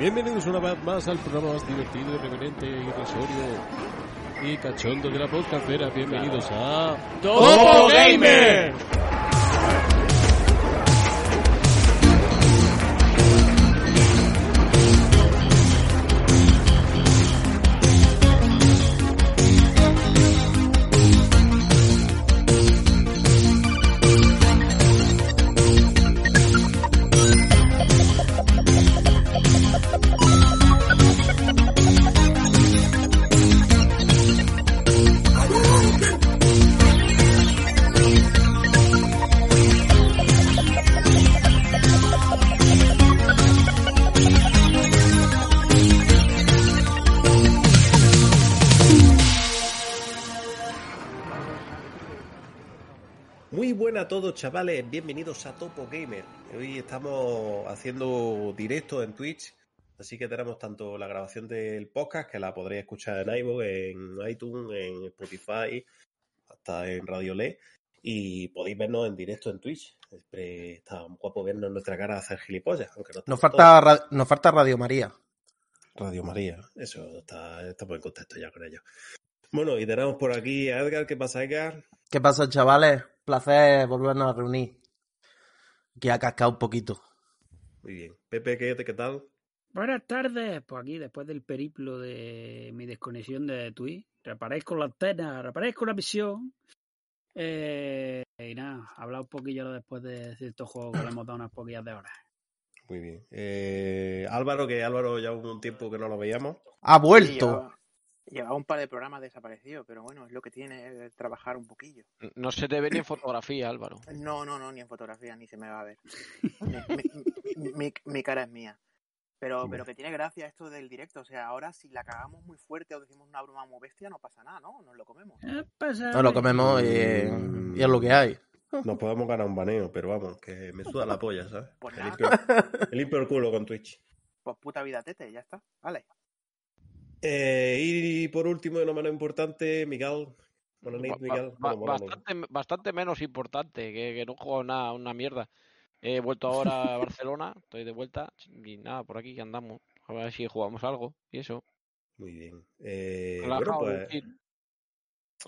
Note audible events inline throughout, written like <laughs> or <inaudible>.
Bienvenidos una vez más al programa más divertido, irreverente, irrisorio y cachondo de la podcastera. Bienvenidos a Topo Gamer. Todos chavales, bienvenidos a Topo Gamer. Hoy estamos haciendo directo en Twitch, así que tenemos tanto la grabación del podcast, que la podréis escuchar en iVoox, en iTunes, en Spotify, hasta en Radio Le, y podéis vernos en directo en Twitch. Siempre está guapo vernos en nuestra cara hacer gilipollas, aunque no Nos falta, ra- nos falta Radio María. Radio María, eso está, estamos en contexto ya con ello. Bueno, y tenemos por aquí a Edgar, ¿qué pasa Edgar? ¿Qué pasa, chavales? Placer volvernos a reunir. Que ha cascado un poquito. Muy bien. Pepe, ¿qué, qué tal? Buenas tardes, pues aquí después del periplo de mi desconexión de Twitch, reparéis la antena, reparéis la visión. Eh, y nada, hablar un poquillo después de ciertos juegos que le hemos dado unas poquillas de horas. Muy bien. Eh, Álvaro, que Álvaro ya hubo un tiempo que no lo veíamos. Ha Sí, vuelto. Llevaba, un par de programas desaparecidos, pero bueno, es lo que tiene trabajar un poquillo. No se te ve ni en fotografía, Álvaro. No, no, no, ni en fotografía ni se me va a ver. mi, mi- <laughs> mi- mi cara es mía. Pero, pero que tiene gracia esto del directo. O sea, ahora si la cagamos muy fuerte o decimos una broma muy bestia, no pasa nada, ¿no? Nos lo comemos. Eh, pasa, No lo comemos y, y es lo que hay. Nos podemos ganar un baneo, pero vamos, que me suda la polla, ¿sabes? Pues nada, limpio, limpio el culo con Twitch. pues puta vida tete, ya está. Vale. Eh, y por último, y no menos importante, Miguel. Ba- Bueno, bastante, bastante menos importante, que, que no jugado nada, una mierda. He vuelto ahora a <laughs> Barcelona, estoy de vuelta y nada, por aquí que andamos. A ver si jugamos algo y eso. Muy bien. Eh, bueno, pues,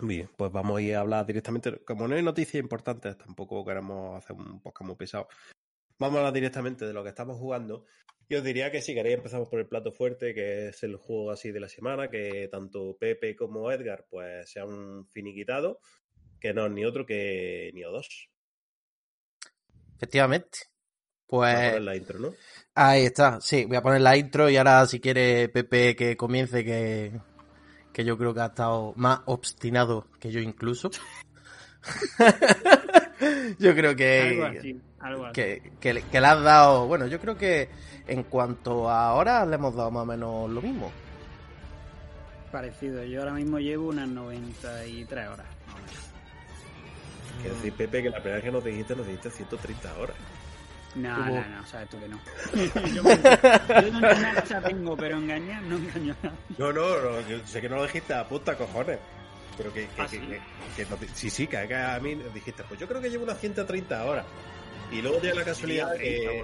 muy bien, pues vamos a ir a hablar directamente. Como no hay noticias importantes, tampoco queremos hacer un podcast muy pesado. Vamos a hablar directamente de lo que estamos jugando. Y os diría que si queréis empezamos por el plato fuerte, que es el juego así de la semana, que tanto Pepe como Edgar pues se han finiquitado, que no es ni otro que ni o dos. Efectivamente. Vamos a Pues poner la intro, ¿no? ahí está. Sí, voy a poner la intro y ahora si quiere Pepe que comience, que, que yo creo que ha estado más obstinado que yo incluso. <laughs> <laughs> yo creo Algo que, así, algo así. que, que, le- que le has dado... Bueno, yo creo que en cuanto a ahora le hemos dado más o menos lo mismo. Parecido, yo ahora mismo llevo unas 93 horas. más o menos. Quiero decir, Pepe, que la primera vez que nos dijiste, nos dijiste 130 horas. No, no, no, sabes tú que no. <laughs> yo, me- yo no engañar ya tengo, pero engañar no engaño a nadie. No, no, no, yo sé que no lo dijiste a puta cojones. Pero que, que, ¿Ah, que- sí? que- que no te- sí, sí, que acá a mí dijiste, pues yo creo que llevo unas 130 horas. Y luego llega la casualidad que.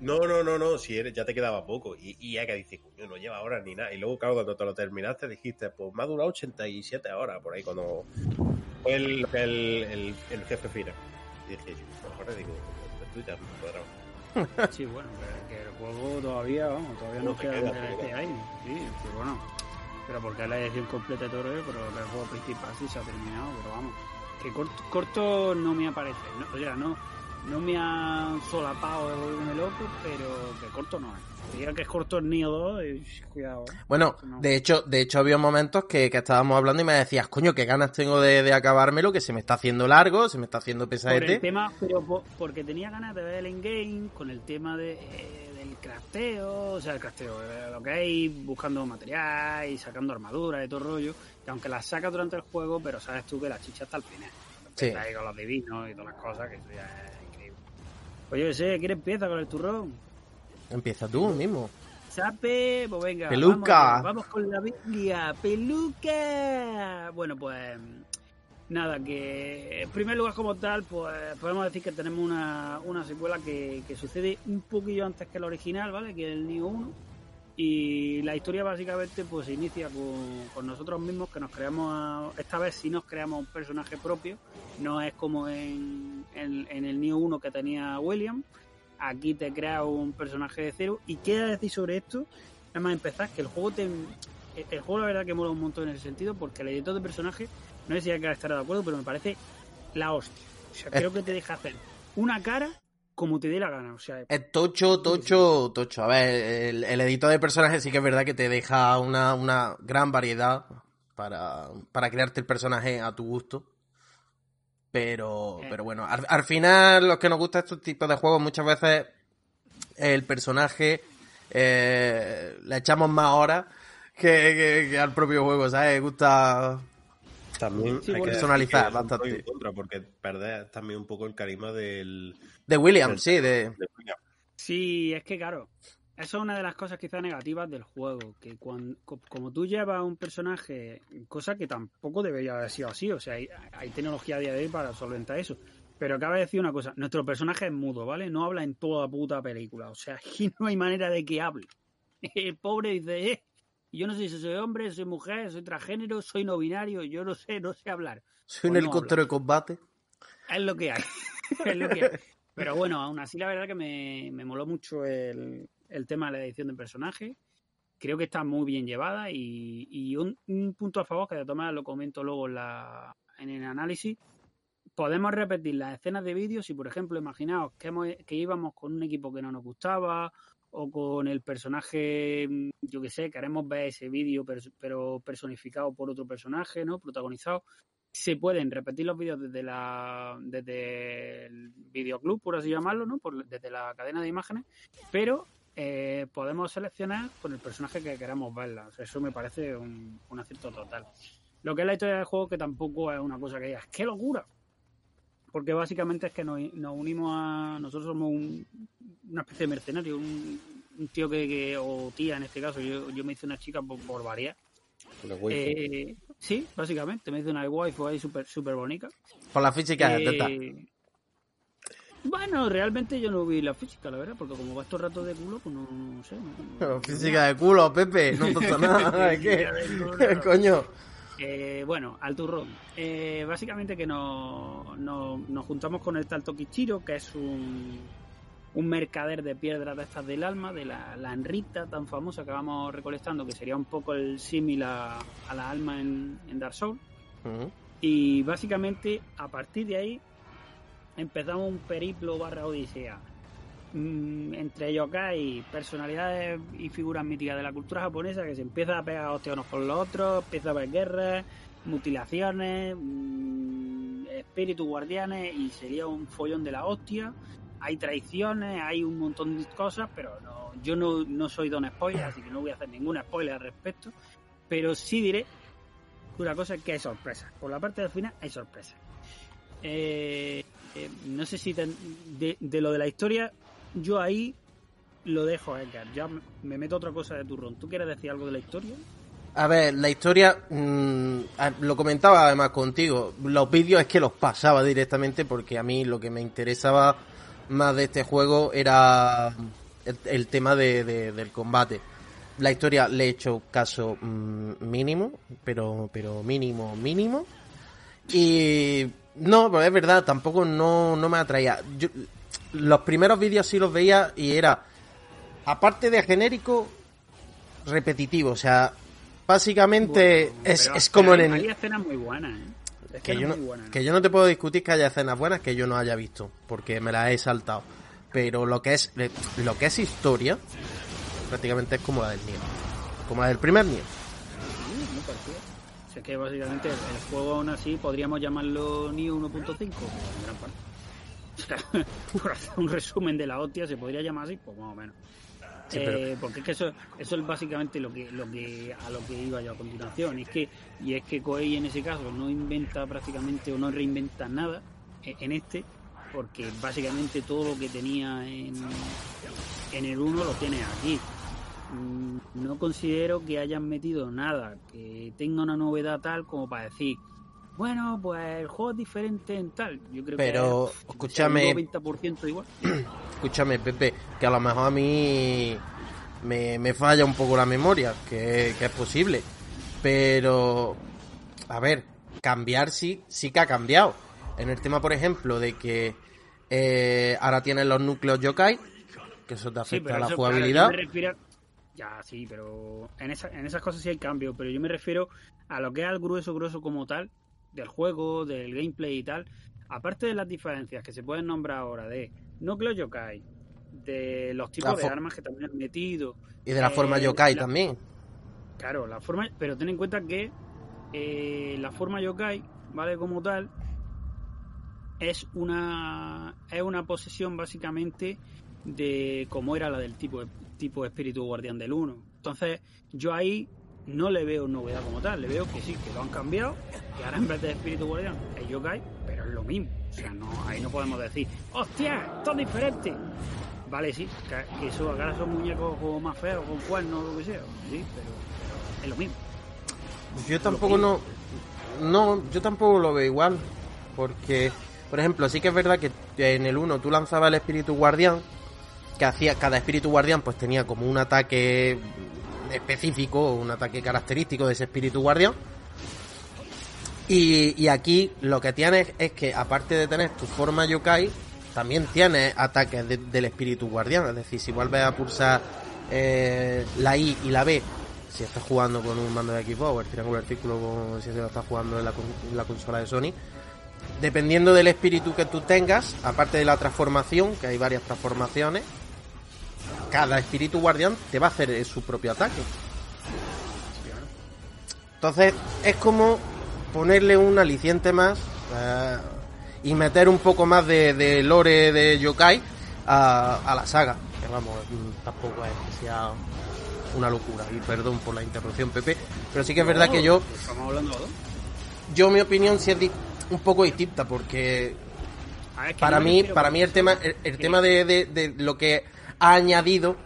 no. No, no, no, si eres, ya te quedaba poco. Y, y ya que dices, coño, no lleva horas ni nada. Y luego, claro, cuando te lo terminaste, dijiste, pues me ha durado 87 horas por ahí cuando fue el, el, el, el jefe final. Y dije, cojones, digo, esto ya me cuadrado. <laughs> Sí, bueno, que, el juego todavía, vamos, todavía No queda queda, un te DLC queda. ahí. Sí, pero bueno. Pero porque es la edición completa de todo pero el juego principal sí se ha terminado, pero vamos. Que corto, corto no me aparece, no, o sea, no, no me ha solapado de volverme loco, pero que corto no es. Diga que es corto el Neo 2, y, cuidado. ¿eh? Bueno, No. de hecho, de hecho había momentos que, que estábamos hablando y me decías, coño, qué ganas tengo de, de acabármelo, que se me está haciendo largo, se me está haciendo Por el pesadete. tema, pero po- porque tenía ganas de ver el endgame con el tema de, eh, del crafteo, o sea, el crafteo, eh, lo que hay, buscando material y sacando armadura y todo rollo, que aunque las sacas durante el juego, pero sabes tú que la chicha está al final. Sí. Ahí con los divinos y todas las cosas, que eso ya es. Pues yo qué sé, ¿quién empieza con el turrón? Empieza tú mismo. Sape, pues venga. Peluca. Vamos, vamos con la Biblia. Peluca. Bueno, pues nada, que en primer lugar como tal, pues podemos decir que tenemos una, una secuela que, que sucede un poquillo antes que el original, ¿vale? Que el Neo 1. Y la historia básicamente pues se inicia con, con nosotros mismos que nos creamos, a- esta vez sí nos creamos un personaje propio, no es como en, en, en el Neo 1 que tenía William, aquí te creas un personaje de cero. ¿Y qué decir sobre esto? Nada más empezar, que el juego te... El juego la verdad que mola un montón en ese sentido porque el editor de personaje, no sé si hay que estar de acuerdo, pero me parece la hostia. O sea, creo que te deja hacer una cara como te dé la gana. O sea, Es tocho, tocho, tocho. A ver, el, el editor de personajes sí que es verdad que te deja una, una gran variedad para, para crearte el personaje a tu gusto. Pero, Eh. pero bueno, al, al final, los que nos gustan estos tipos de juegos, muchas veces el personaje eh, le echamos más horas que, que- que al propio juego, ¿sabes? Gusta. También Sí, hay que Personalizar que bastante. contra, porque perder también un poco el carisma del, De William, del- sí, de. de William. Sí, es que claro, eso es una de las cosas quizás negativas del juego, que cuando, co- como tú llevas un personaje, cosa que tampoco debería haber sido así, o sea, hay, hay tecnología a día de hoy para solventar eso. Pero cabe decir una cosa, nuestro personaje es mudo, ¿vale? No habla en toda la puta película, o sea, <laughs> aquí no hay manera de que hable. <laughs> El pobre dice, eh, yo no sé si soy hombre, soy mujer, soy transgénero, soy no binario, yo no sé, no sé hablar. Soy un Pues no helicóptero de combate. Es lo que hay. <laughs> es lo que hay. Pero bueno, aún así la verdad que me, me moló mucho el, el tema de la edición de personaje. Creo que está muy bien llevada y, y un, un punto a favor, que de todas lo comento luego en, la, en el análisis, podemos repetir las escenas de vídeo si, por ejemplo, imaginaos que, hemos- que íbamos con un equipo que no nos gustaba o con el personaje, mm, yo que sé, queremos ver ese vídeo pero personificado por otro personaje, ¿no? Protagonizado se pueden repetir los vídeos desde la desde el videoclub, por así llamarlo, ¿no? Por- desde la cadena de imágenes, pero eh, podemos seleccionar con el personaje que queramos verla. O sea, eso me parece un, un acierto total. Lo que es la historia del juego, que tampoco es una cosa que digas, ¡qué locura! Porque básicamente es que nos, nos unimos a. Nosotros somos un- una especie de mercenario, un, un tío que, que- o tía en este caso, yo, yo me hice una chica por, por. Una waifu. Eh, sí, básicamente, me hice una waifu ahí súper super bonita. Por la física de Eh, teta. bueno, realmente yo no vi la física, la verdad, porque como va estos ratos de culo, pues no, no sé. no- <laughs> Física de culo, Pepe, no pasa <laughs> nada. ¿Qué? <laughs> Coño. Eh, bueno, al turrón. Eh, básicamente que nos, nos, nos juntamos con el tal Tokichiro, que es un, un mercader de piedras de estas del alma, de la, la Enrita tan famosa que vamos recolectando, que sería un poco el símil a, a la alma en, en Dark Souls. Y básicamente a partir de ahí empezamos un periplo barra odisea. Mm, entre ellos hay personalidades y figuras míticas de la cultura japonesa que se empieza a pegar hostias unos con los otros, empieza a haber guerras, mutilaciones, mm, espíritus guardianes y sería un follón de la hostia. Hay traiciones, hay un montón de cosas, pero no, yo no, no soy don spoiler, así que no voy a hacer ningún spoiler al respecto. Pero sí diré una cosa es que hay sorpresas. Por la parte del final hay sorpresas. Eh, eh, no sé si de lo de la historia, yo ahí lo dejo Edgar. Ya me- me meto otra cosa de turrón. ¿Tú quieres decir algo de la historia? A ver, la historia, mm, lo comentaba además contigo, los vídeos es que los pasaba directamente porque a mí lo que me interesaba más de este juego era el, tema de, de- del combate. La historia le he hecho caso mm, mínimo, pero, pero mínimo, mínimo. Y no, pero es verdad, tampoco no, no me atraía. Yo- los primeros vídeos sí los veía y era, aparte de genérico, repetitivo. O sea, básicamente Bueno, es, es como en el... hay escenas muy buenas, ¿eh? Que Escenas yo, no, que yo no te puedo discutir que haya escenas buenas que yo no haya visto, porque me las he saltado. Pero lo que es lo que es historia, prácticamente es como la del Nier. Como la del primer Nier. Sí, muy parecido. O sea, que básicamente el, juego aún así podríamos llamarlo Neo 1.5, en gran parte. <laughs> O sea, por hacer un resumen de la hostia, se podría llamar así, pues más o menos. Sí, pero- Eh, porque es que eso, eso es básicamente lo que, lo que a lo que iba yo a continuación. Y es que, y es que Koei en ese caso no inventa prácticamente o no reinventa nada eh, en este, porque básicamente todo lo que tenía en, en el 1 lo tiene aquí. Mm, No considero que hayan metido nada que tenga una novedad tal como para decir bueno, pues el juego es diferente en tal. Yo creo Pero, que escúchame. Un 90% igual. <clears throat> Escúchame, Pepe, que a lo mejor a mí me, me falla un poco la memoria, que, que es posible. Pero, a ver, cambiar sí, sí que ha cambiado. En el tema, por ejemplo, de que eh, ahora tienes los núcleos yokai, que eso te Sí, afecta pero a la eso, jugabilidad. claro, Ya, sí, pero en, esa- en esas cosas sí hay cambio, pero yo me refiero a lo que es el grueso, grueso como tal, del juego, del gameplay y tal. Aparte de las diferencias que se pueden nombrar ahora de núcleo yokai, de los tipos de armas que también han metido, y de la eh, forma yokai la- también. Claro, la forma, pero ten en cuenta que eh, la forma yokai, ¿vale? Como tal, es una es una posesión básicamente de como era la del tipo tipo espíritu guardián del 1. Entonces, yo ahí no le veo novedad como tal, le veo que sí, que lo han cambiado, que ahora en vez de espíritu guardián es yokai, pero es lo mismo. O sea, no, ahí no podemos decir, ¡hostia! ¡Esto es diferente! Vale, sí, que, eso ahora son muñecos como más feos, con cuernos o lo que sea, sí, pero, pero es lo mismo. Yo tampoco no, no, yo tampoco lo veo igual, porque, por ejemplo, sí que es verdad que en el 1 tú lanzabas el espíritu guardián, que hacía, cada espíritu guardián pues tenía como un ataque específico, un ataque característico de ese espíritu guardián. Y, aquí lo que tienes es que aparte de tener tu forma yokai, también tienes ataques de- del espíritu guardián. Es decir, si vuelves a pulsar eh, la I y la B, si estás jugando con un mando de Xbox el triángulo artículo si se lo estás jugando en la, en la consola de Sony, dependiendo del espíritu que tú tengas, aparte de la transformación, que hay varias transformaciones, cada espíritu guardián te va a hacer eh, su propio ataque. Entonces, es como ponerle un aliciente más eh, y meter un poco más de, de lore de yokai a, a la saga. Que vamos, mm, tampoco es que sea una locura. Y perdón por la interrupción, Pepe. Pero sí que es verdad que yo, Estamos hablando yo mi opinión sí es un poco distinta porque ver, para no mí, para mí el tema, el, tema de, de- de lo que ha añadido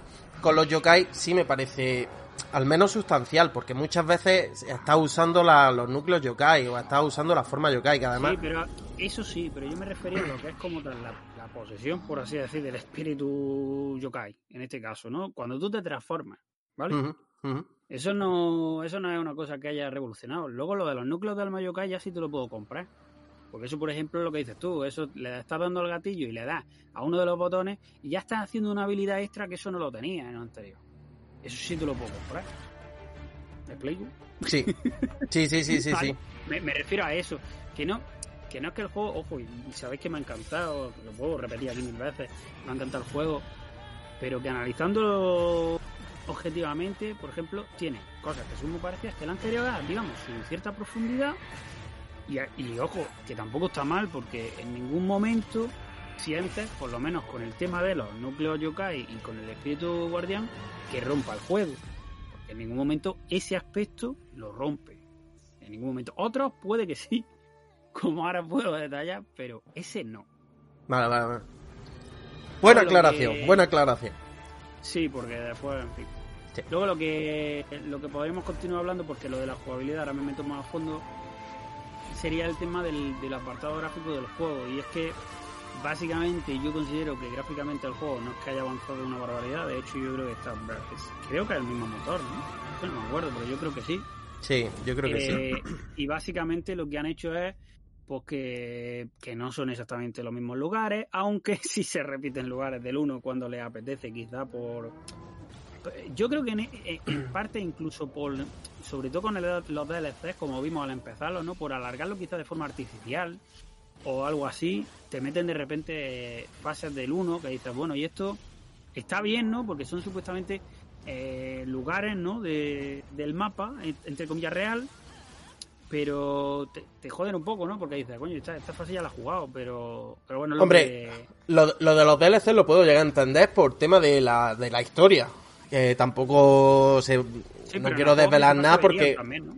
con los yokai sí me parece al menos sustancial, porque muchas veces está usando la- los núcleos yokai o está usando la forma yokai, que además Sí, pero eso sí, pero yo me refería a lo que es como tal la, la posesión, por así decir, del espíritu yokai, en este caso, ¿no? Cuando tú te transformas, ¿vale? Eso no eso no es una cosa que haya revolucionado. Luego lo de los núcleos del alma yokai ya sí te lo puedo comprar. Porque eso, por ejemplo, es lo que dices tú. Eso le estás dando el gatillo y le das a uno de los botones y ya estás haciendo una habilidad extra que eso no lo tenía en el anterior. Eso sí te lo puedo comprar. ¿Me explico? Sí, sí, sí, sí, sí, sí. Me refiero a eso. Que no, que no es que el juego, ojo, y sabéis que me ha encantado, lo puedo repetir aquí mil veces, me ha encantado el juego, pero que analizándolo objetivamente, por ejemplo, tiene cosas que son muy parecidas que el anterior, digamos, sin cierta profundidad, y, ojo, que tampoco está mal, porque en ningún momento sientes, por lo menos con el tema de los núcleos yokai y con el espíritu guardián, que rompa el juego. Porque en ningún momento ese aspecto lo rompe. En ningún momento. Otros puede que sí, <laughs> como ahora puedo detallar, pero ese no. Vale, vale, vale. Buena aclaración, que- buena aclaración. Sí, porque después, en fin. Sí. Luego lo que lo que podríamos continuar hablando, porque lo de la jugabilidad ahora me meto más a fondo, sería el tema del, del apartado gráfico del juego. Y es que básicamente yo considero que gráficamente el juego no es que haya avanzado de una barbaridad, de hecho yo creo que está es- creo que es el mismo motor, ¿no? No me acuerdo, pero yo creo que sí. Sí, yo creo que sí. Eh, Y básicamente lo que han hecho es pues que, que no son exactamente los mismos lugares, aunque <laughs> sí se repiten lugares del uno cuando les apetece, quizá por... Yo creo que en, en parte incluso por, sobre todo con el- los DLCs, como vimos al empezarlo, ¿no? Por alargarlo quizá de forma artificial o algo así, te meten de repente fases del 1 que dices, bueno, y esto está bien, ¿no? Porque son supuestamente eh, lugares, ¿no? De, del mapa, en- entre comillas, real, pero te, te joden un poco, ¿no? Porque dices, coño, esta, esta fase ya la he jugado, pero, pero bueno, lo Hombre, que- Lo, lo de los DLC lo puedo llegar a entender por tema de la, de la historia. Que tampoco se, Sí, no quiero desvelar nada porque también, ¿no?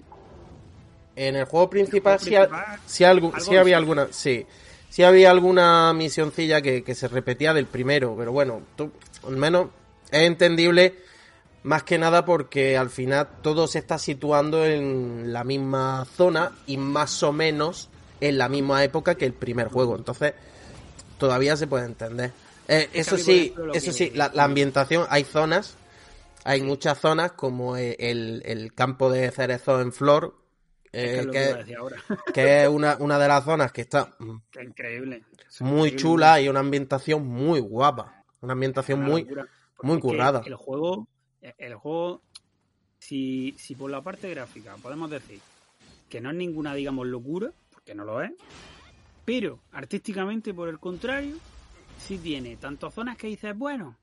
en el juego principal, juego sí, ha- principal, sí algu- algo sí había alguna, sí, sí había alguna misioncilla que, que se repetía del primero, pero bueno, tú, al menos es entendible Más que nada porque al final todo se está situando en la misma zona y más o menos en la misma época que el primer juego. Entonces, todavía se puede entender. Eh, eso sí, eso sí, la, la ambientación, hay zonas, hay muchas zonas como eh, el, el campo de cerezo en flor, eh, que es lo que que, iba a decir ahora. <laughs> que es una, una de las zonas que está mm, increíble. Es muy increíble. chula y una ambientación muy guapa. Una ambientación Una muy, muy currada. El juego, el juego, si, si por la parte gráfica podemos decir que no es ninguna, digamos, locura, porque no lo es, pero artísticamente, por el contrario, sí tiene tantas zonas que dices, bueno,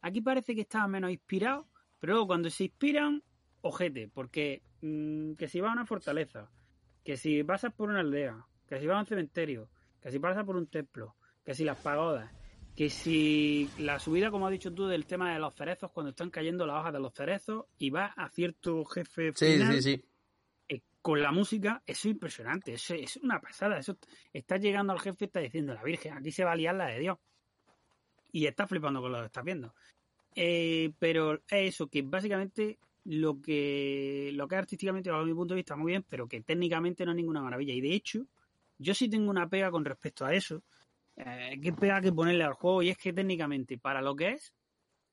aquí parece que estaba menos inspirado, pero luego cuando se inspiran, ojete, porque mm, que si vas a una fortaleza, que si pasas por una aldea, que si vas a un cementerio, que si pasas por un templo, que si las pagodas, que si la subida, como has dicho tú, del tema de los cerezos, cuando están cayendo las hojas de los cerezos y vas a cierto jefe final, sí, sí. eh, con la música, eso es impresionante, eso es una pasada. Eso está llegando al jefe y está diciendo la Virgen, aquí se va a liar la de Dios. Y está flipando con lo que estás viendo. Eh, pero es eso, que básicamente lo que lo que artísticamente, bajo mi punto de vista, muy bien, pero que técnicamente no es ninguna maravilla. Y de hecho, yo sí tengo una pega con respecto a eso. Eh, ¿Qué pega que ponerle al juego? Y es que técnicamente, para lo que es,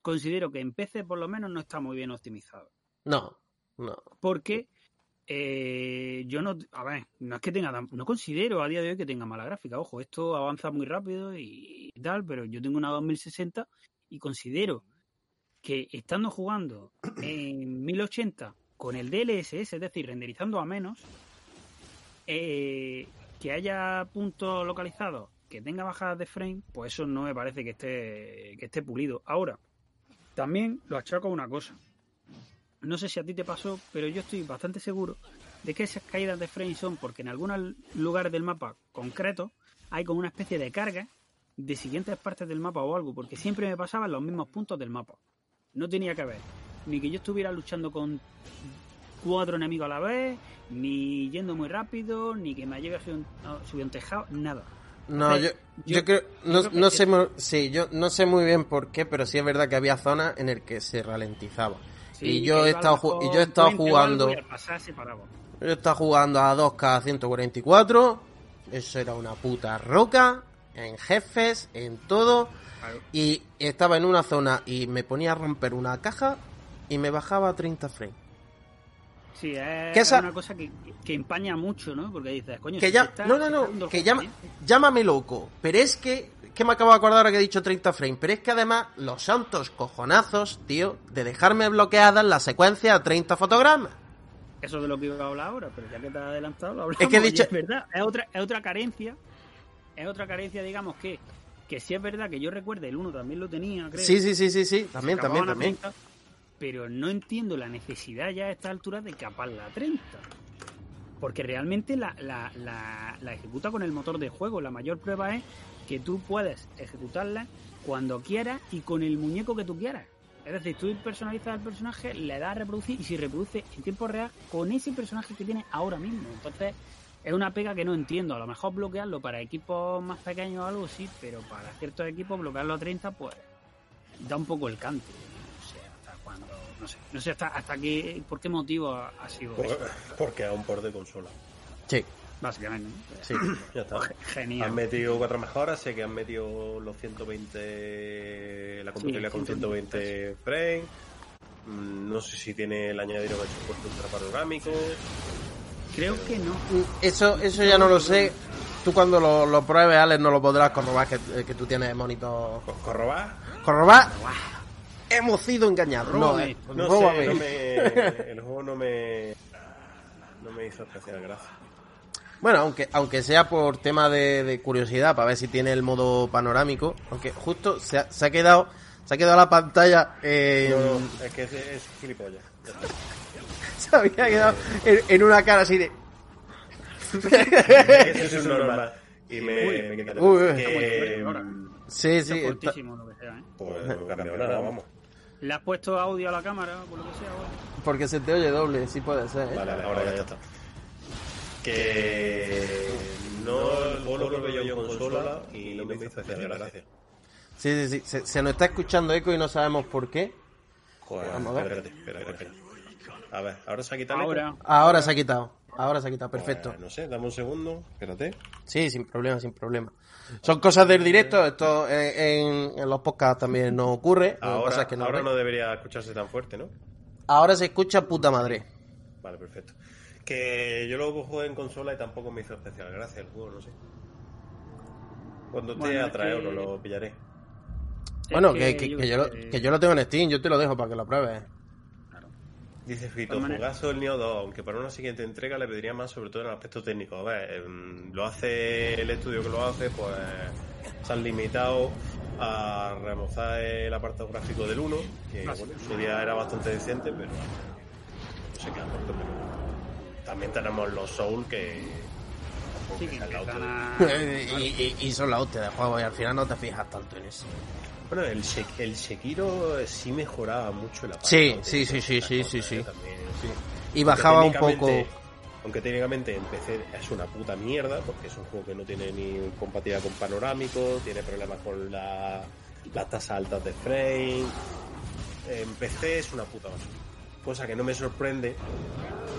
considero que en PC por lo menos no está muy bien optimizado. No, no. Porque eh, yo no, a ver, no es que tenga, no considero a día de hoy que tenga mala gráfica. Ojo, esto avanza muy rápido y, tal, pero yo tengo una 2060 y considero que estando jugando en 1080 con el DLSS, es decir, renderizando a menos, eh, que haya puntos localizados que tenga bajadas de frame, pues eso no me parece que esté, que esté pulido. Ahora, también lo achaco a una cosa. No sé si a ti te pasó, pero yo estoy bastante seguro de que esas caídas de frame son porque en algunos lugares del mapa concretos hay como una especie de carga de siguientes partes del mapa o algo, porque siempre me pasaba en los mismos puntos del mapa. No tenía que ver ni que yo estuviera luchando con cuatro enemigos a la vez, ni yendo muy rápido, ni que me llegue a subir un, a subir un tejado, nada. No, yo, Entonces, yo, yo- creo, no, creo sé, mu- sí, yo no sé muy bien por qué, pero sí es verdad que había zonas en el que se ralentizaba. y yo he estado, y yo he estado jugando, pasar yo he estado jugando a 2K 144, eso era una puta roca, en jefes, en todo, Claro. y estaba en una zona y me ponía a romper una caja y me bajaba a 30 frames. Sí, es, Que es esa- una cosa que, que- empaña mucho, ¿no? Porque dices, coño, Que si ya, está- no, no, no, que llama, llámame loco, pero es que, que me acabo de acordar ahora que he dicho 30 frames, pero es que además los santos cojonazos, tío, de dejarme bloqueadas la secuencia a 30 fotogramas. Eso es de lo que iba a hablar ahora, pero ya que te has adelantado, lo hablamos. Es que he dicho- es verdad, es otra, es otra carencia, es otra carencia, digamos, que, que sí es verdad que yo recuerde, el 1 también lo tenía, creo. Sí, sí, sí, sí, sí, también, también, también. 30, pero no entiendo la necesidad ya a esta altura de caparla a 30. Porque realmente la, la, la, la ejecuta con el motor de juego. La mayor prueba es que tú puedes ejecutarla cuando quieras y con el muñeco que tú quieras. Es decir, tú personalizas al personaje, le das a reproducir y si reproduce en tiempo real con ese personaje que tienes ahora mismo. Entonces, es una pega que no entiendo. A lo mejor bloquearlo para equipos más pequeños o algo sí, pero para ciertos equipos bloquearlo a 30, pues da un poco el cante. No sé hasta cuándo, no sé, no sé hasta, hasta qué, por qué motivo ha, ha sido Por- Porque es un port de consola. Sí, básicamente. ¿no? sí. <laughs> Ya está. <laughs> Ge- Han Genial. metido cuatro mejoras, sé que han metido los 120, la compatibilidad con 120 frames. Mm, No sé si tiene el añadido que ha hecho puesto ultra panorámico. Creo que no. Eso, eso ya no lo sé. Tú cuando lo, lo pruebes, Alex, no lo podrás corrobar que, que tú tienes monitor. Co- ¿Corrobar? ¿Corrobar? Hemos sido engañados. No, eh. No Róbame. sé, no me, el juego no me, no me hizo especial gracia. Bueno, aunque, aunque sea por tema de, de curiosidad, para ver si tiene el modo panorámico, aunque justo se ha, se ha quedado, se ha quedado la pantalla, eh, No, no, es que es, es gilipollas. <laughs> Se había quedado en, en una cara así de, Eso es normal. Y me, me quitaré. Uy, uy. Que, Ahora. sí, sí, es está- cortísimo lo que sea, ¿eh? pues no cambió nada, vamos. Le has puesto audio a la cámara, por lo que sea, bueno. porque se te oye doble, sí puede ser. ¿eh? Vale, ahora ya está. Que no juego lo probé yo en consola y no me hizo especial gracia. Sí, sí, sí, se, se nos está escuchando eco y no sabemos por qué. Pues, Vamos a ver. espérate, espérate, espérate. A ver, ¿ahora se ha quitado? Ahora, Ahora se ha quitado. Ahora se ha quitado, perfecto. Pues, no sé, dame un segundo, espérate. Sí, sin problema, sin problema. Son cosas del directo, esto en, en- en los podcasts también no ocurre. Ahora, pasa es que no ahora ve. no debería escucharse tan fuerte, ¿no? Ahora se escucha puta madre. Vale, perfecto. Que yo lo jugué en consola y tampoco me hizo especial gracia el juego, no sé. Cuando esté Bueno, a es traer que- lo pillaré. Bueno, que, que- yo que qué yo lo, sé, que yo lo tengo en Steam, yo te lo dejo para que lo pruebes. Dice Fito, maneras- jugazo el Neo 2, aunque para una siguiente entrega le pediría más, sobre todo en el aspecto técnico. A ver, em, lo hace el estudio que lo hace, pues se han limitado a remozar el apartado gráfico del 1, que bueno, en su día era bastante decente, pero no se queda corto. Pero también tenemos los Soul que Sí, que que la <laughs> y- y son la hostia de juego y al final no te fijas tanto en eso. Bueno, el, Shek- el Sekiro sí mejoraba mucho la Sí, sí, sí, sí, sí, sí, sí. También, sí. Y bajaba un poco... Aunque técnicamente en PC es una puta mierda, porque es un juego que no tiene ni compatibilidad con panorámico, tiene problemas con la, las tasas altas de frame. En PC es una puta basura. Cosa que no me sorprende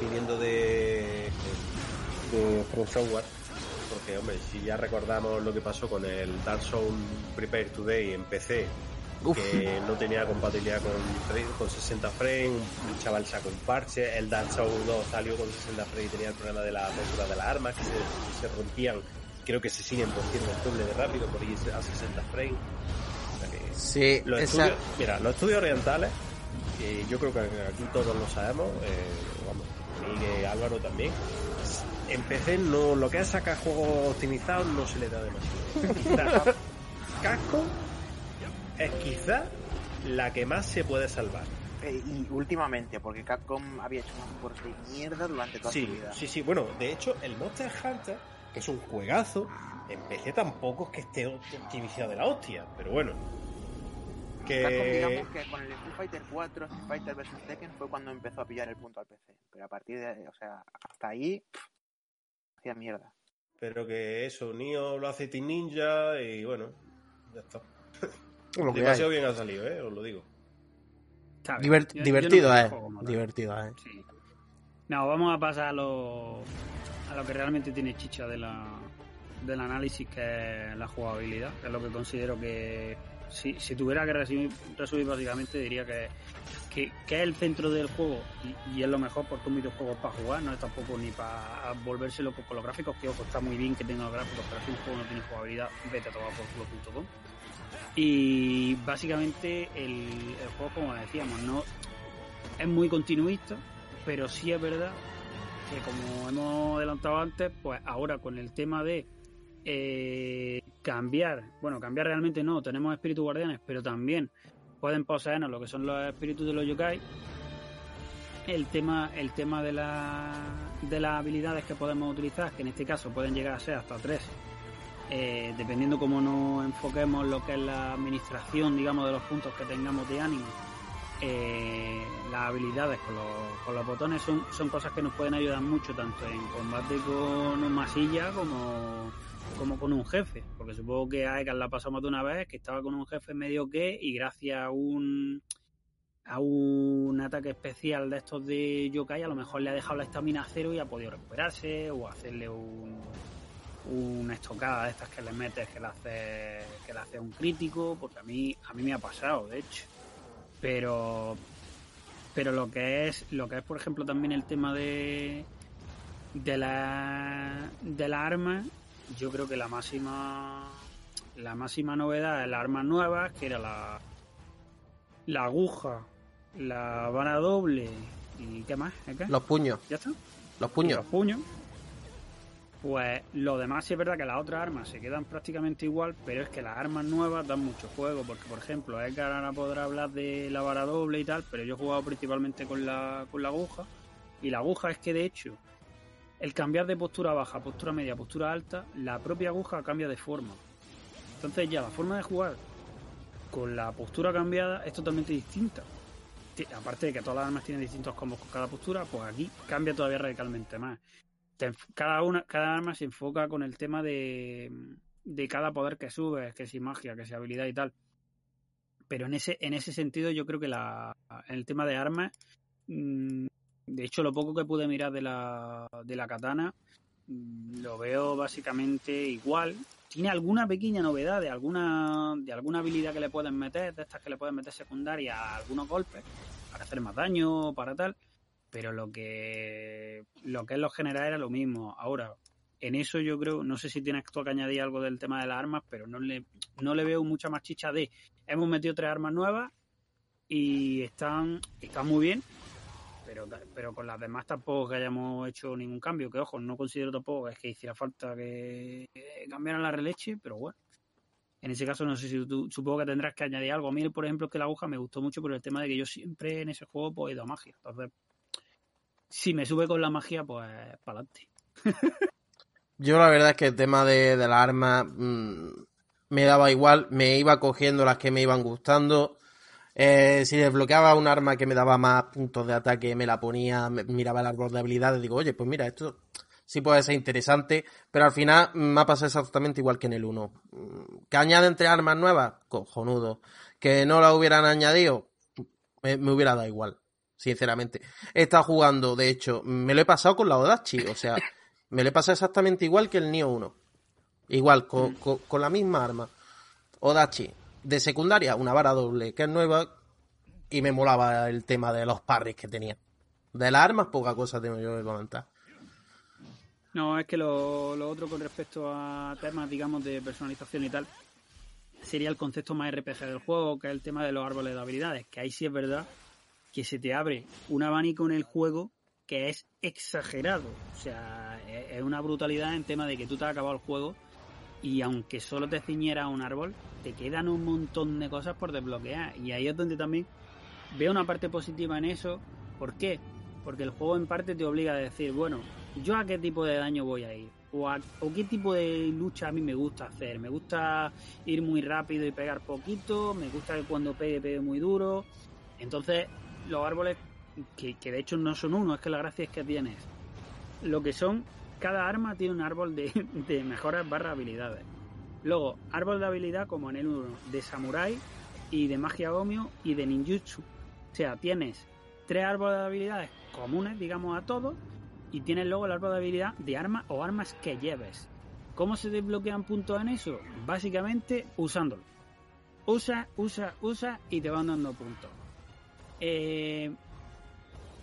viniendo de, de From Software, porque hombre, si ya recordamos lo que pasó con el Dark Souls Prepare Today en PC, Uf. que no tenía compatibilidad con, tre- con 60 frames, un chaval sacó un parche, el Dark Souls 2 salió con 60 frames y tenía el problema de la apertura de las armas que se, se rompían, creo que se siguen rompiendo el doble de rápido por ir a 60 frames. Sí, los esa- estudios, mira, los estudios orientales, que yo creo que aquí todos lo sabemos, eh, vamos, Miguel Álvaro también, en PC no, lo que es sacar juegos optimizados no se le da demasiado. <laughs> Casco es quizá la que más se puede salvar. Eh, y últimamente, porque Capcom había hecho un por de mierda durante toda Sí, su vida. sí, sí, bueno, de hecho el Monster Hunter, que es un juegazo, en PC tampoco es que esté optimizado de la hostia, pero bueno. Que... Capcom, digamos que con el Street Fighter 4, Street Fighter vs Tekken fue cuando empezó a pillar el punto al PC. Pero a partir de, o sea, hasta ahí, pff, hacía mierda. Pero que eso, Nio lo hace Team Ninja y bueno, ya está. <laughs> lo que Demasiado hay. bien ha salido, ¿eh? Os lo digo. Está bien. Divert- Yo- yo no divertido, eh. juego. Divertido, eh. Sí. No, vamos a pasar a lo, a lo que realmente tiene chicha de la, del análisis, que es la jugabilidad, que es lo que considero que, si, si tuviera que resumir, resumir básicamente, diría que, que, es el centro del juego y, es lo mejor porque un videojuego para jugar, no es tampoco ni para volverse loco con los gráficos, que ojo, está muy bien que tenga los gráficos, pero si un juego no tiene jugabilidad, vete a tomar por culo.com. Y básicamente el, juego, como decíamos, no es muy continuista, pero sí es verdad que como hemos adelantado antes, pues ahora con el tema de eh, cambiar, bueno, cambiar realmente no, tenemos espíritus guardianes, pero también pueden poseernos lo que son los espíritus de los yokai. El tema, el tema de, la, de las habilidades que podemos utilizar, que en este caso pueden llegar a ser hasta tres, eh, dependiendo cómo nos enfoquemos lo que es la administración, digamos, de los puntos que tengamos de ánimo, eh, las habilidades con los, con los botones son, son cosas que nos pueden ayudar mucho, tanto en combate con masilla como, como con un jefe. Porque supongo que a Ekan la pasamos de una vez, que estaba con un jefe medio que, y gracias a un a un ataque especial de estos de yokai, a lo mejor le ha dejado la estamina a cero y ha podido recuperarse, o hacerle un, una estocada de estas que le metes que le hace que le hace un crítico porque a mí a mí me ha pasado de hecho pero pero lo que es lo que es por ejemplo también el tema de de la de la arma yo creo que la máxima la máxima novedad es las armas nuevas que era la la aguja la vara doble y qué más ¿Eh, qué? Los puños, ya está los y puños. los puños. Pues lo demás sí es verdad que las otras armas se quedan prácticamente igual, pero es que las armas nuevas dan mucho juego, porque por ejemplo, Edgar ahora podrá hablar de la vara doble y tal, pero yo he jugado principalmente con la, con la aguja, y la aguja es que de hecho, el cambiar de postura baja, postura media, postura alta, la propia aguja cambia de forma. Entonces ya la forma de jugar con la postura cambiada es totalmente distinta. Ti- Aparte de que todas las armas tienen distintos combos con cada postura, pues aquí cambia todavía radicalmente más cada una cada arma se enfoca con el tema de, de cada poder que subes, que si magia, que si habilidad y tal. Pero en ese en ese sentido yo creo que la, en el tema de armas, mm, de hecho, lo poco que pude mirar de la, de la katana, mm, lo veo básicamente igual. Tiene alguna pequeña novedad de alguna, de alguna habilidad que le pueden meter, de estas que le pueden meter secundaria a algunos golpes, para hacer más daño, para tal. Pero lo que, lo que es lo general era lo mismo. Ahora, en eso yo creo, no sé si tienes tú que añadir algo del tema de las armas, pero no le, no le veo mucha más chicha de hemos metido tres armas nuevas y están, están muy bien, pero, pero con las demás tampoco que hayamos hecho ningún cambio, que ojo, no considero tampoco que es que hiciera falta que cambiaran la releche, pero bueno. En ese caso no sé si tú, supongo que tendrás que añadir algo. A mí, por ejemplo, que la aguja me gustó mucho por el tema de que yo siempre en ese juego pues, he a magia. Entonces, si me sube con la magia, pues para adelante. <laughs> Yo la verdad es que el tema de, de las armas mmm, me daba igual, me iba cogiendo las que me iban gustando. Eh, si desbloqueaba un arma que me daba más puntos de ataque, me la ponía, me, miraba el árbol de habilidades, digo, oye, pues mira, esto sí puede ser interesante, pero al final me ha pasado exactamente igual que en el 1. ¿Que añaden tres armas nuevas? Cojonudo. ¿Que no las hubieran añadido? Me, me hubiera dado igual, sinceramente. He estado jugando, de hecho, me lo he pasado con la Odachi, o sea, <laughs> me lo he pasado exactamente igual que el Nio 1. Igual, con, con, con, la misma arma. Odachi. De secundaria, una vara doble, que es nueva. Y me molaba el tema de los parries que tenía. De las armas, poca cosa tengo yo que comentar. No, es que lo, lo otro con respecto a temas, digamos, de personalización y tal, sería el concepto más RPG del juego, que es el tema de los árboles de habilidades. Que ahí sí es verdad que se te abre un abanico en el juego que es exagerado. O sea, es una brutalidad en tema de que tú te has acabado el juego y aunque solo te ciñera un árbol, te quedan un montón de cosas por desbloquear. Y ahí es donde también veo una parte positiva en eso. ¿Por qué? Porque el juego en parte te obliga a decir, bueno, ¿yo a qué tipo de daño voy a ir? O, a, o qué tipo de lucha a mí me gusta hacer. Me gusta ir muy rápido y pegar poquito, me gusta que cuando pegue pegue muy duro. Entonces, los árboles, que, que de hecho no son uno, es que la gracia es que tienes lo que son cada arma tiene un árbol de, <laughs> de mejoras barra habilidades. Luego, árbol de habilidad como en el 1, de samurai y de magia gomio y de ninjutsu. O sea, tienes tres árboles de habilidades comunes, digamos, a todos, y tienes luego el árbol de habilidad de armas o armas que lleves. ¿Cómo se desbloquean puntos en eso? Básicamente usándolo. Usa, usa, usa y te van dando puntos. Eh,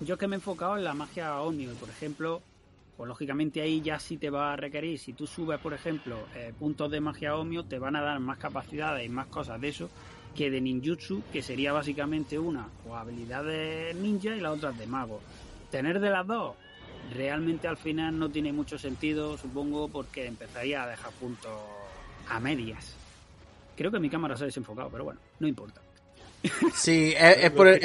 yo es que me he enfocado en la magia omnio, por ejemplo, pues lógicamente ahí ya sí te va a requerir, si tú subes, por ejemplo, eh, puntos de magia omio, te van a dar más capacidades y más cosas de eso que de ninjutsu, que sería básicamente una pues, habilidad de ninja y la otra de mago. Tener de las dos, realmente al final no tiene mucho sentido, supongo, porque empezaría a dejar puntos a medias. Creo que mi cámara se ha desenfocado, pero bueno, no importa. Sí, es, es por el,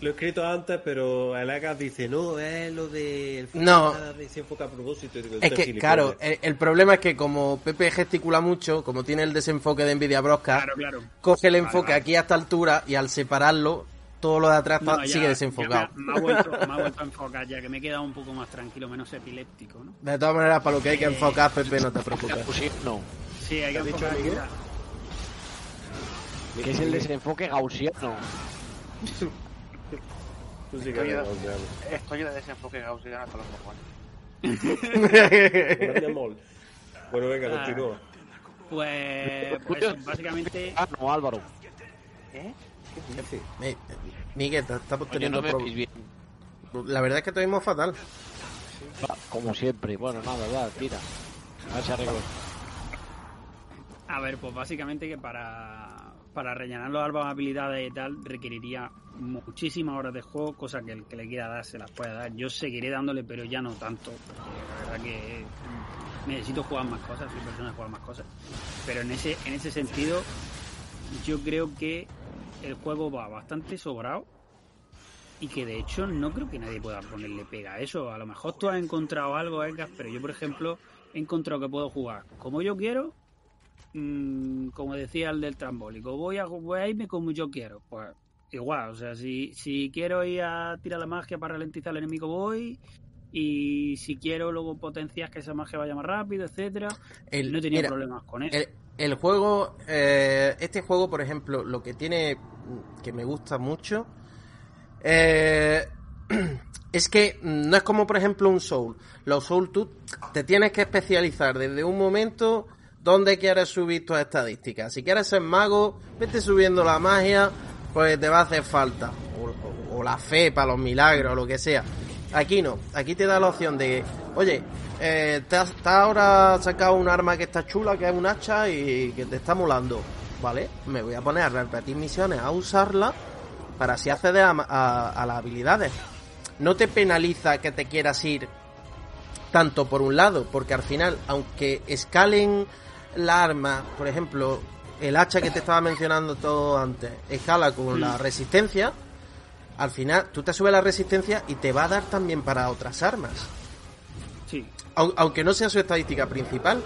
lo he escrito antes, pero Alagas dice, no, es lo de... No. Se enfoca a propósito. Digo, es que, claro, el, el, problema es que como Pepe gesticula mucho, como tiene el desenfoque de Nvidia claro, claro. coge el enfoque vale, vale. aquí a esta altura y al separarlo, todo lo de atrás no, ya, sigue desenfocado. Me, me, ha vuelto, me, ha vuelto, a enfocar ya, que me he quedado un poco más tranquilo, menos epiléptico, ¿no? De todas maneras, para lo que hay que enfocar, Pepe, no te preocupes. No. Sí, hay que enfocar. ¿Qué es el desenfoque gaussiano? <laughs> Estoy, de, estoy de desenfoque gaussiano hasta los cojones. bueno, venga, ah, continúa. Pues, pues básicamente. Ah, no, Álvaro. ¿Eh? Sí. Miguel, estamos teniendo no problemas. La verdad es que te vimos fatal. Como siempre. Bueno, nada, ya, tira. A ver si arreglo. A ver, pues básicamente que para, para rellenar los árboles de habilidades y tal requeriría muchísimas horas de juego, cosa que el que le quiera dar se las puede dar. Yo seguiré dándole, pero ya no tanto, porque la verdad que necesito jugar más cosas, soy persona jugar más cosas. Pero en ese, en ese sentido, yo creo que el juego va bastante sobrado y que de hecho no creo que nadie pueda ponerle pega a eso. A lo mejor tú has encontrado algo, Edgar, pero yo, por ejemplo, he encontrado que puedo jugar como yo quiero mmm, como decía el del trambólico, voy a, voy a irme como yo quiero. Pues igual, o sea, si, si quiero ir a tirar la magia para ralentizar al enemigo, voy. Y si quiero luego potenciar que esa magia vaya más rápido, etcétera, el, no tenía mira, problemas con eso. El, el juego, eh, este juego, por ejemplo, lo que tiene que me gusta mucho Eh, <clears throat> es que no es como, por ejemplo, un Soul. Los Soul tú te tienes que especializar desde un momento donde quieres subir tus estadísticas. Si quieres ser mago, vete subiendo la magia, pues te va a hacer falta. O, la fe para los milagros, o lo que sea. Aquí no, aquí te da la opción de, oye, eh, te ahora sacado un arma que está chula, que es un hacha y que te está molando. Vale, me voy a poner a repetir misiones, a usarla para así acceder a las habilidades. No te penaliza que te quieras ir tanto por un lado, porque al final, aunque escalen la arma, por ejemplo, el hacha que te estaba mencionando todo antes, escala con la resistencia, al final tú te subes la resistencia y te va a dar también para otras armas. Sí, Au- aunque no sea su estadística principal.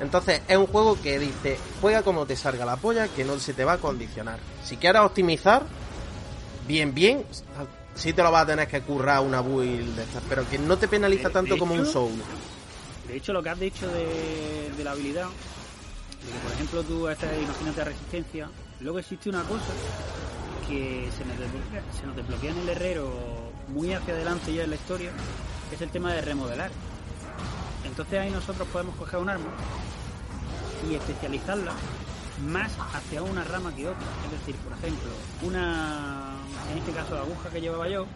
Entonces es un juego que dice, juega como te salga la polla, que no se te va a condicionar. Si quieres optimizar, bien, bien, sí te lo vas a tener que currar una build de estas, pero que no te penaliza tanto como un soul. De hecho, lo que has dicho de, de la habilidad, por ejemplo tú estás, imagínate resistencia, luego existe una cosa que se nos, desbloquea, se nos desbloquea en el herrero muy hacia adelante ya en la historia, que es el tema de remodelar. Entonces ahí nosotros podemos coger un arma y especializarla más hacia una rama que otra. Es decir, por ejemplo, una, en este caso la aguja que llevaba yo,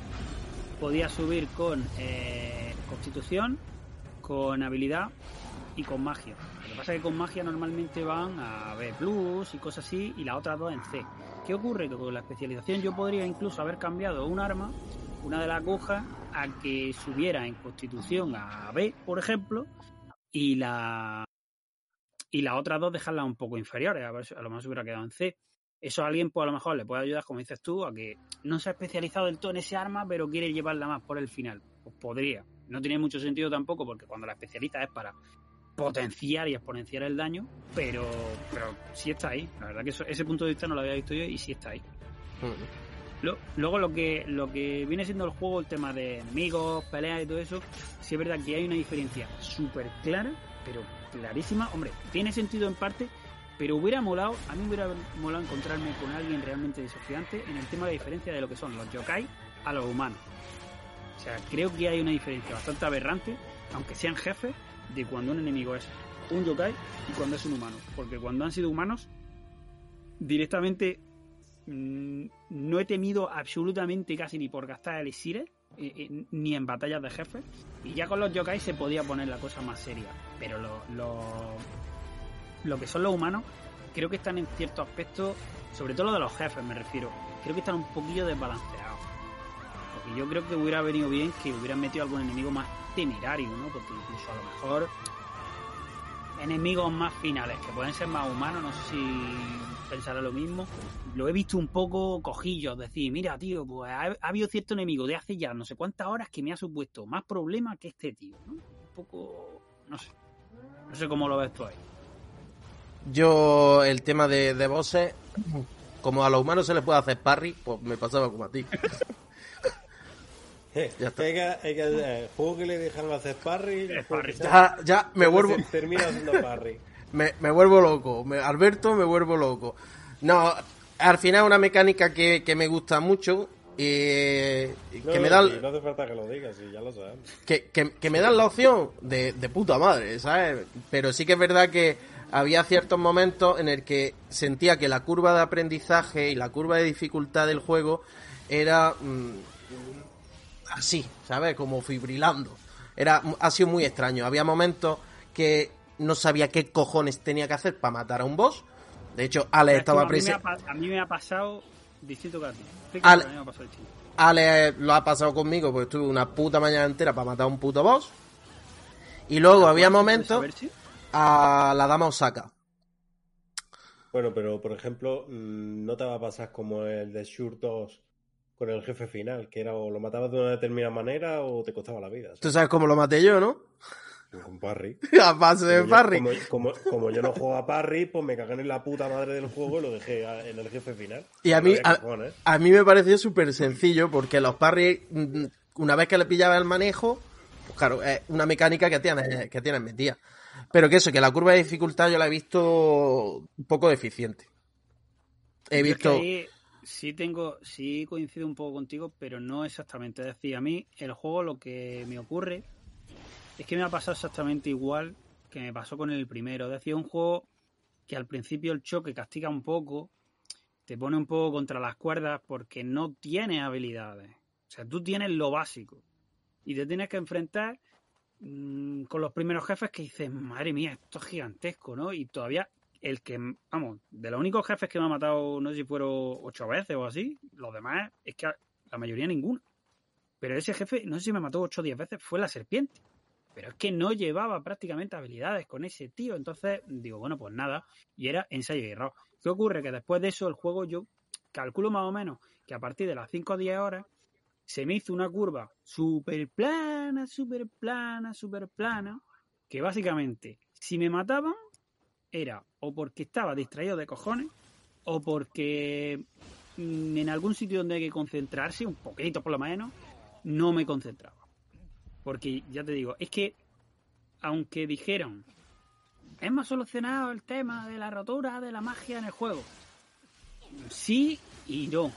podía subir con eh, constitución, con habilidad y con magia. Pasa que con magia normalmente van a B plus y cosas así, y las otras dos en C. ¿Qué ocurre? Que con la especialización yo podría incluso haber cambiado un arma, una de las agujas, a que subiera en constitución a B, por ejemplo, y la y las otras dos dejarlas un poco inferiores, a, ver a lo mejor se hubiera quedado en C. Eso a alguien pues a lo mejor le puede ayudar, como dices tú, a que no se ha especializado del todo en ese arma, pero quiere llevarla más por el final. Pues podría. No tiene mucho sentido tampoco, porque cuando la especializas es para potenciar y exponenciar el daño, pero, pero sí está ahí. La verdad que eso- ese punto de vista no lo había visto yo y sí está ahí. Lo- luego lo que lo que viene siendo el juego, el tema de enemigos, peleas y todo eso, sí es verdad que hay una diferencia súper clara, pero clarísima. Hombre, tiene sentido en parte, pero hubiera molado, a mí me hubiera molado encontrarme con alguien realmente desafiante en el tema de diferencia de lo que son los yokai a los humanos. O sea, creo que hay una diferencia bastante aberrante, aunque sean jefes, de cuando un enemigo es un yokai y cuando es un humano. Porque cuando han sido humanos, directamente mm, no he temido absolutamente casi ni por gastar elixires, eh, eh, ni en batallas de jefes. Y ya con los yokai se podía poner la cosa más seria. Pero lo, lo, lo que son los humanos, creo que están en cierto aspecto, sobre todo lo de los jefes me refiero, creo que están un poquillo desbalanceados. Porque yo creo que hubiera venido bien que hubieran metido algún enemigo más temerario, ¿no? Porque incluso a lo mejor enemigos más finales, que pueden ser más humanos, no sé si pensará lo mismo. Lo he visto un poco cojillos, decir, mira, tío, pues ha, ha habido cierto enemigo de hace ya no sé cuántas horas que me ha supuesto más problemas que este tío, ¿no? Un poco, no sé. No sé cómo lo ves tú ahí. Yo, el tema de, de bosses, como a los humanos se les puede hacer parry, pues me pasaba como a ti. <laughs> Eh, Ya está. hay que- hay que- eh, el juego que le dejaron hacer parry, parry. Ya, ya me vuelvo, termina haciendo parry. <laughs> me, me vuelvo loco. Me- Alberto, me vuelvo loco. No, al final es una mecánica que, que me gusta mucho y No, que me dan no hace falta que lo digas, sí, ya lo sabemos. que, que, que me dan la opción de, de puta madre, ¿sabes? Pero sí que es verdad que había ciertos momentos en el que sentía que la curva de aprendizaje y la curva de dificultad del juego era mm, así, ¿sabes? Como fibrilando. Era, ha sido muy extraño. Había momentos que no sabía qué cojones tenía que hacer para matar a un boss. De hecho, Ale estaba a, mí me presente. a mí me ha pasado distinto que a ti. Explícame Al- lo que a mí me ha pasado distinto. Ale lo ha pasado conmigo porque estuve una puta mañana entera para matar a un puto boss. Y luego había momentos a la dama Osaka. Bueno, pero por ejemplo, mm, no te va a pasar como el de Shur 2 con el jefe final, que era o lo matabas de una determinada manera o te costaba la vida. Tú ¿sabes? cómo lo maté yo, ¿no? Con parry. <laughs> A base de Como yo- parry. Como, como- como yo no juego a parry, pues me cagué en la puta madre del juego y lo dejé a- en el jefe final. Y a mí, a, cojones. a mí me pareció súper sencillo porque los parry, mm, una vez que le pillaba el manejo, pues claro, es una mecánica que tienes, que tienes metida. Pero que eso, que la curva de dificultad yo la he visto un poco deficiente. He Yo es que visto... ahí, sí tengo, sí coincido un poco contigo, pero no exactamente. Es decir, a mí el juego lo que me ocurre es que me ha pasado exactamente igual que me pasó con el primero. Es decir, un juego que al principio el choque castiga un poco, te pone un poco contra las cuerdas porque no tienes habilidades. O sea, tú tienes lo básico y te tienes que enfrentar mm, con los primeros jefes que dices, madre mía, esto es gigantesco, ¿no? Y todavía el que, vamos, de los únicos jefes que me ha matado, no sé si fueron ocho veces o así, los demás es que la mayoría ninguna. Pero ese jefe, no sé si me mató ocho o diez veces, fue la serpiente. Pero es que no llevaba prácticamente habilidades con ese tío. Entonces, digo, bueno, pues nada. Y era ensayo y error. ¿Qué ocurre? Que después de eso, el juego yo calculo más o menos que a partir de las 5 o 10 horas se me hizo una curva súper plana, súper plana, súper plana. Que básicamente, si me mataban, era o porque estaba distraído de cojones o porque mm, en algún sitio donde hay que concentrarse, un poquito por lo menos, no me concentraba. Porque ya te digo, es que aunque dijeron, hemos solucionado el tema de la rotura de la magia en el juego, sí y no.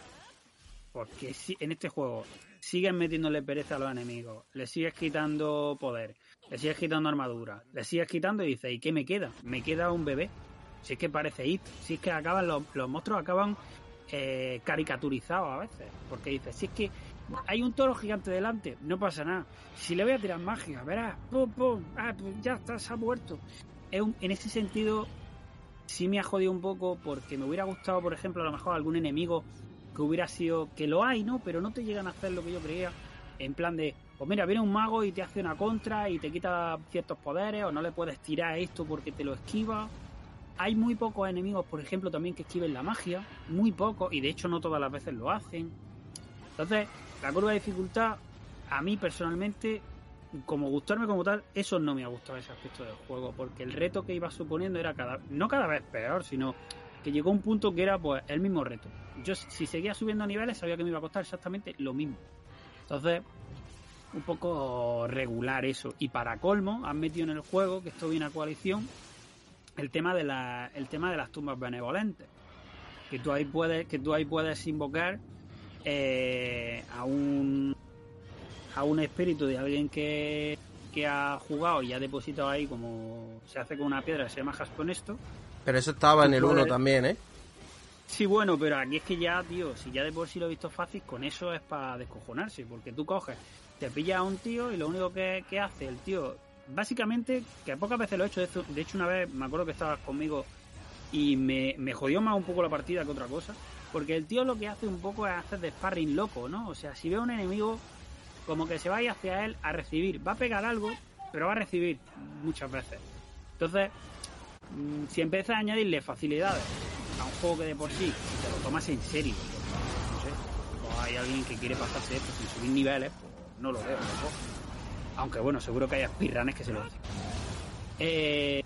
Porque en este juego siguen metiéndole pereza a los enemigos, le sigues quitando poder, le sigues quitando armadura, le sigues quitando y dices, ¿y qué me queda? Me queda un bebé. Si es que parece It, si es que acaban los, los monstruos acaban eh, caricaturizados a veces. Porque dices, si es que hay un toro gigante delante, no pasa nada. Si le voy a tirar magia, verás, pum, pum, ah, pues ya está, se ha muerto. En ese sentido, sí me ha jodido un poco porque me hubiera gustado, por ejemplo, a lo mejor algún enemigo que hubiera sido, que lo hay, ¿no? Pero no te llegan a hacer lo que yo creía, en plan de, pues mira, viene un mago y te hace una contra y te quita ciertos poderes, o no le puedes tirar esto porque te lo esquiva. Hay muy pocos enemigos, por ejemplo, también que esquiven la magia, muy pocos, y de hecho no todas las veces lo hacen. Entonces, la curva de dificultad, a mí personalmente, como gustarme como tal, eso no me ha gustado ese aspecto del juego, porque el reto que iba suponiendo era cada, no cada vez peor, sino que llegó a un punto que era pues el mismo reto. Yo si seguía subiendo niveles sabía que me iba a costar exactamente lo mismo. Entonces, un poco regular eso. Y para colmo, han metido en el juego, que esto viene a coalición, el tema de la, el tema de las tumbas benevolentes. Que tú ahí puedes, que tú ahí puedes invocar eh, a un a un espíritu de alguien que, que ha jugado y ha depositado ahí como se hace con una piedra se llama Jasponesto. Pero eso estaba en el 1 puedes- también, ¿eh? Sí, bueno, pero aquí es que ya, tío, si ya de por sí lo he visto fácil, con eso es para descojonarse, porque tú coges, te pillas a un tío y lo único que, que hace el tío, básicamente, que pocas veces lo he hecho, de hecho- una vez me acuerdo que estabas conmigo y me, me jodió más un poco la partida que otra cosa, porque el tío lo que hace un poco es hacer de sparring loco, ¿no? O sea, si ve a un enemigo, como que se vaya hacia él a recibir, va a pegar algo, pero va a recibir muchas veces. Entonces, mm, si empiezas a añadirle facilidades a un juego que de por sí te lo tomas en serio, no sé, o hay alguien que quiere pasarse esto sin subir niveles, pues no lo veo tampoco. Aunque bueno, seguro que hay aspiranes que se lo hacen. Eh,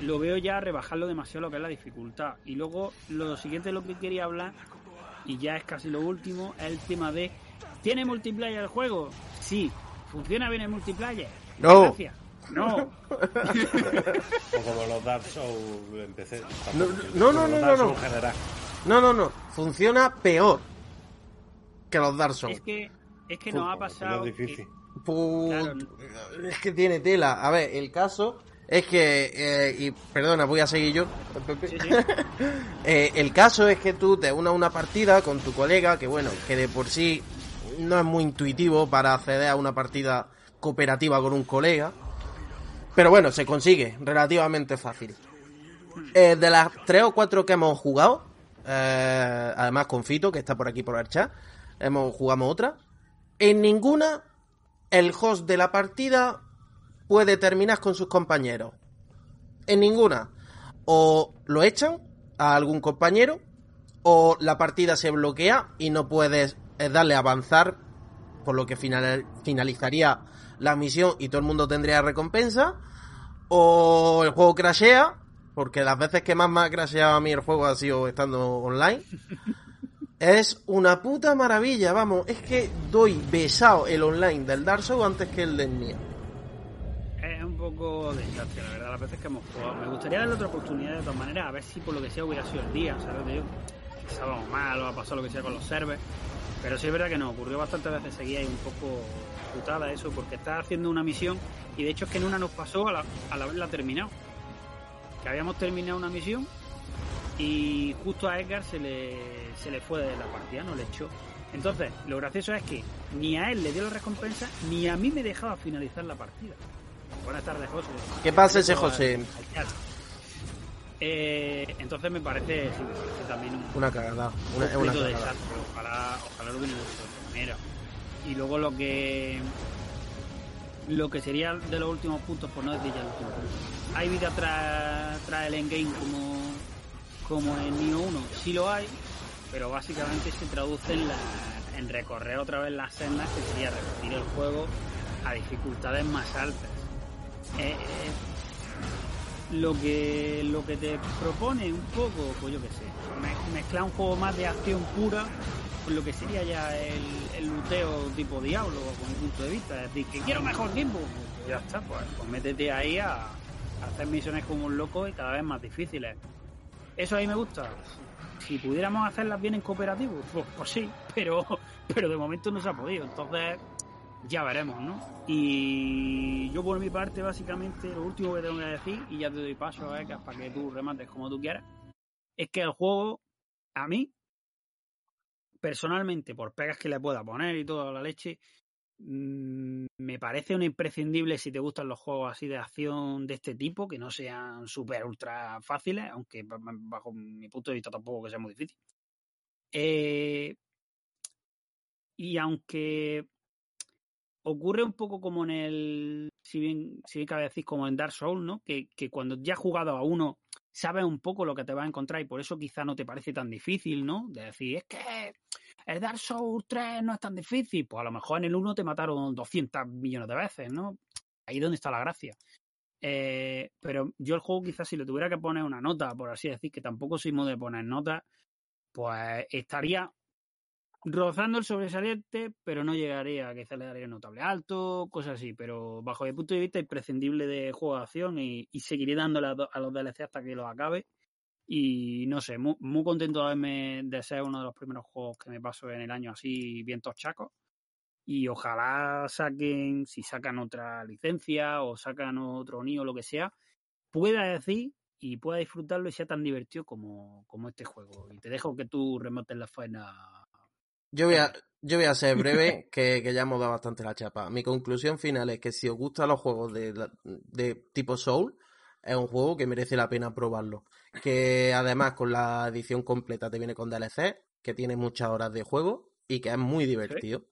lo veo ya rebajarlo demasiado lo que es la dificultad. Y luego lo siguiente de lo que quería hablar, y ya es casi lo último, es el tema de ¿tiene multiplayer el juego? Sí. ¿Funciona bien el multiplayer? No. Gracias. No. <laughs> O como los Dark Souls en PC. No, no, no, no, no. No, no, no. Funciona peor que los Dark Souls. Es que, es que nos ha pasado. es difícil. que- Claro. Es que tiene tela. A ver, el caso es que. eh, y perdona, voy a seguir yo. Sí, sí. <laughs> Eh, el caso es que tú te unas a una partida con tu colega, que bueno, que de por sí no es muy intuitivo para acceder a una partida cooperativa con un colega. Pero bueno, se consigue relativamente fácil. Eh, de las tres o cuatro que hemos jugado, eh, además con Fito, que está por aquí por el chat, hemos jugamos otra. En ninguna, el host de la partida puede terminar con sus compañeros. En ninguna. O lo echan a algún compañero, o la partida se bloquea y no puedes eh, darle a avanzar, por lo que final- finalizaría la misión y todo el mundo tendría recompensa, o el juego crashea, porque las veces que más me ha crasheado a mí el juego ha sido estando online. Es una puta maravilla, vamos, es que doy besado el online del Dark Souls antes que el del Nier. Es un poco desastre, la verdad, las veces que hemos jugado. Me gustaría darle otra oportunidad de todas maneras, a ver si por lo que sea hubiera sido el día, ¿sabes? Yo, estábamos mal o ha pasado lo que sea con los servers. Pero sí es verdad que nos ocurrió bastantes veces seguía y un poco putada eso, porque estás haciendo una misión y de hecho es que en una nos pasó la, al haberla terminado. Que habíamos terminado una misión y justo a Edgar se le, se le fue de la partida, no le echó. Entonces, lo gracioso es que ni a él le dio la recompensa, ni a mí me dejaba finalizar la partida. Buenas tardes, José. ¿Qué pasa ese José? Eh, entonces me parece, sí, me parece también un, Una cagada. Una, un una cagada. desastre. Ojalá, ojalá lo hecho de otra manera. Y luego lo que lo que sería de los últimos puntos, por no decir ya el último punto. ¿Hay vida tras, tras el endgame como, como en Nioh 1? Sí lo hay, pero básicamente se traduce en, la- en recorrer otra vez las sendas, que sería repetir el juego a dificultades más altas. Eh, eh, lo que lo que te propone un poco, pues yo qué sé, me- mezclar un juego más de acción pura con lo que sería ya el, el luteo tipo Diablo, con mi punto de vista. Es decir, que quiero mejor tiempo, pues ya está, pues, pues métete ahí a, a hacer misiones como un loco y cada vez más difíciles. Eso ahí me gusta. Si pudiéramos hacerlas bien en cooperativo, pues, pues sí, pero, <laughs> pero de momento no se ha podido. Entonces, ya veremos, ¿no? Y yo por mi parte, básicamente, lo último que tengo que decir, y ya te doy paso a Ecas para que tú remates como tú quieras, es que el juego, a mí, personalmente, por pegas que le pueda poner y toda la leche, me parece un imprescindible si te gustan los juegos así de acción de este tipo, que no sean súper ultra fáciles, aunque ba- ba- bajo mi punto de vista tampoco que sea muy difícil. Eh, y aunque ocurre un poco como en el, si bien, si bien cabe decir, como en Dark Souls, ¿no? Que, que cuando ya has jugado a uno, sabes un poco lo que te vas a encontrar y por eso quizá no te parece tan difícil, ¿no? De decir, es que el Dark Souls 3 no es tan difícil. Pues a lo mejor en el 1 te mataron 200 millones de veces, ¿no? Ahí es donde está la gracia. Eh, pero yo el juego quizás si le tuviera que poner una nota, por así decir, que tampoco soy muy de poner notas, pues estaría rozando el sobresaliente, pero no llegaría quizás le daría notable alto, cosas así. Pero bajo mi punto de vista, imprescindible de juego de acción y, seguiré dándole a, a los DLC hasta que los acabe. Y no sé, muy, muy contento de, haberme, de ser uno de los primeros juegos que me paso en el año así, bien tochacos. Y ojalá saquen, si sacan otra licencia o sacan otro NIO o lo que sea, pueda decir y pueda disfrutarlo y sea tan divertido como, como este juego. Y te dejo que tú remates la faena. Yo voy a, yo voy a ser <laughs> breve, que, que ya hemos dado bastante la chapa. Mi conclusión final es que si os gustan los juegos de, de tipo Soul, es un juego que merece la pena probarlo. Que además con la edición completa te viene con DLC, que tiene muchas horas de juego y que es muy divertido.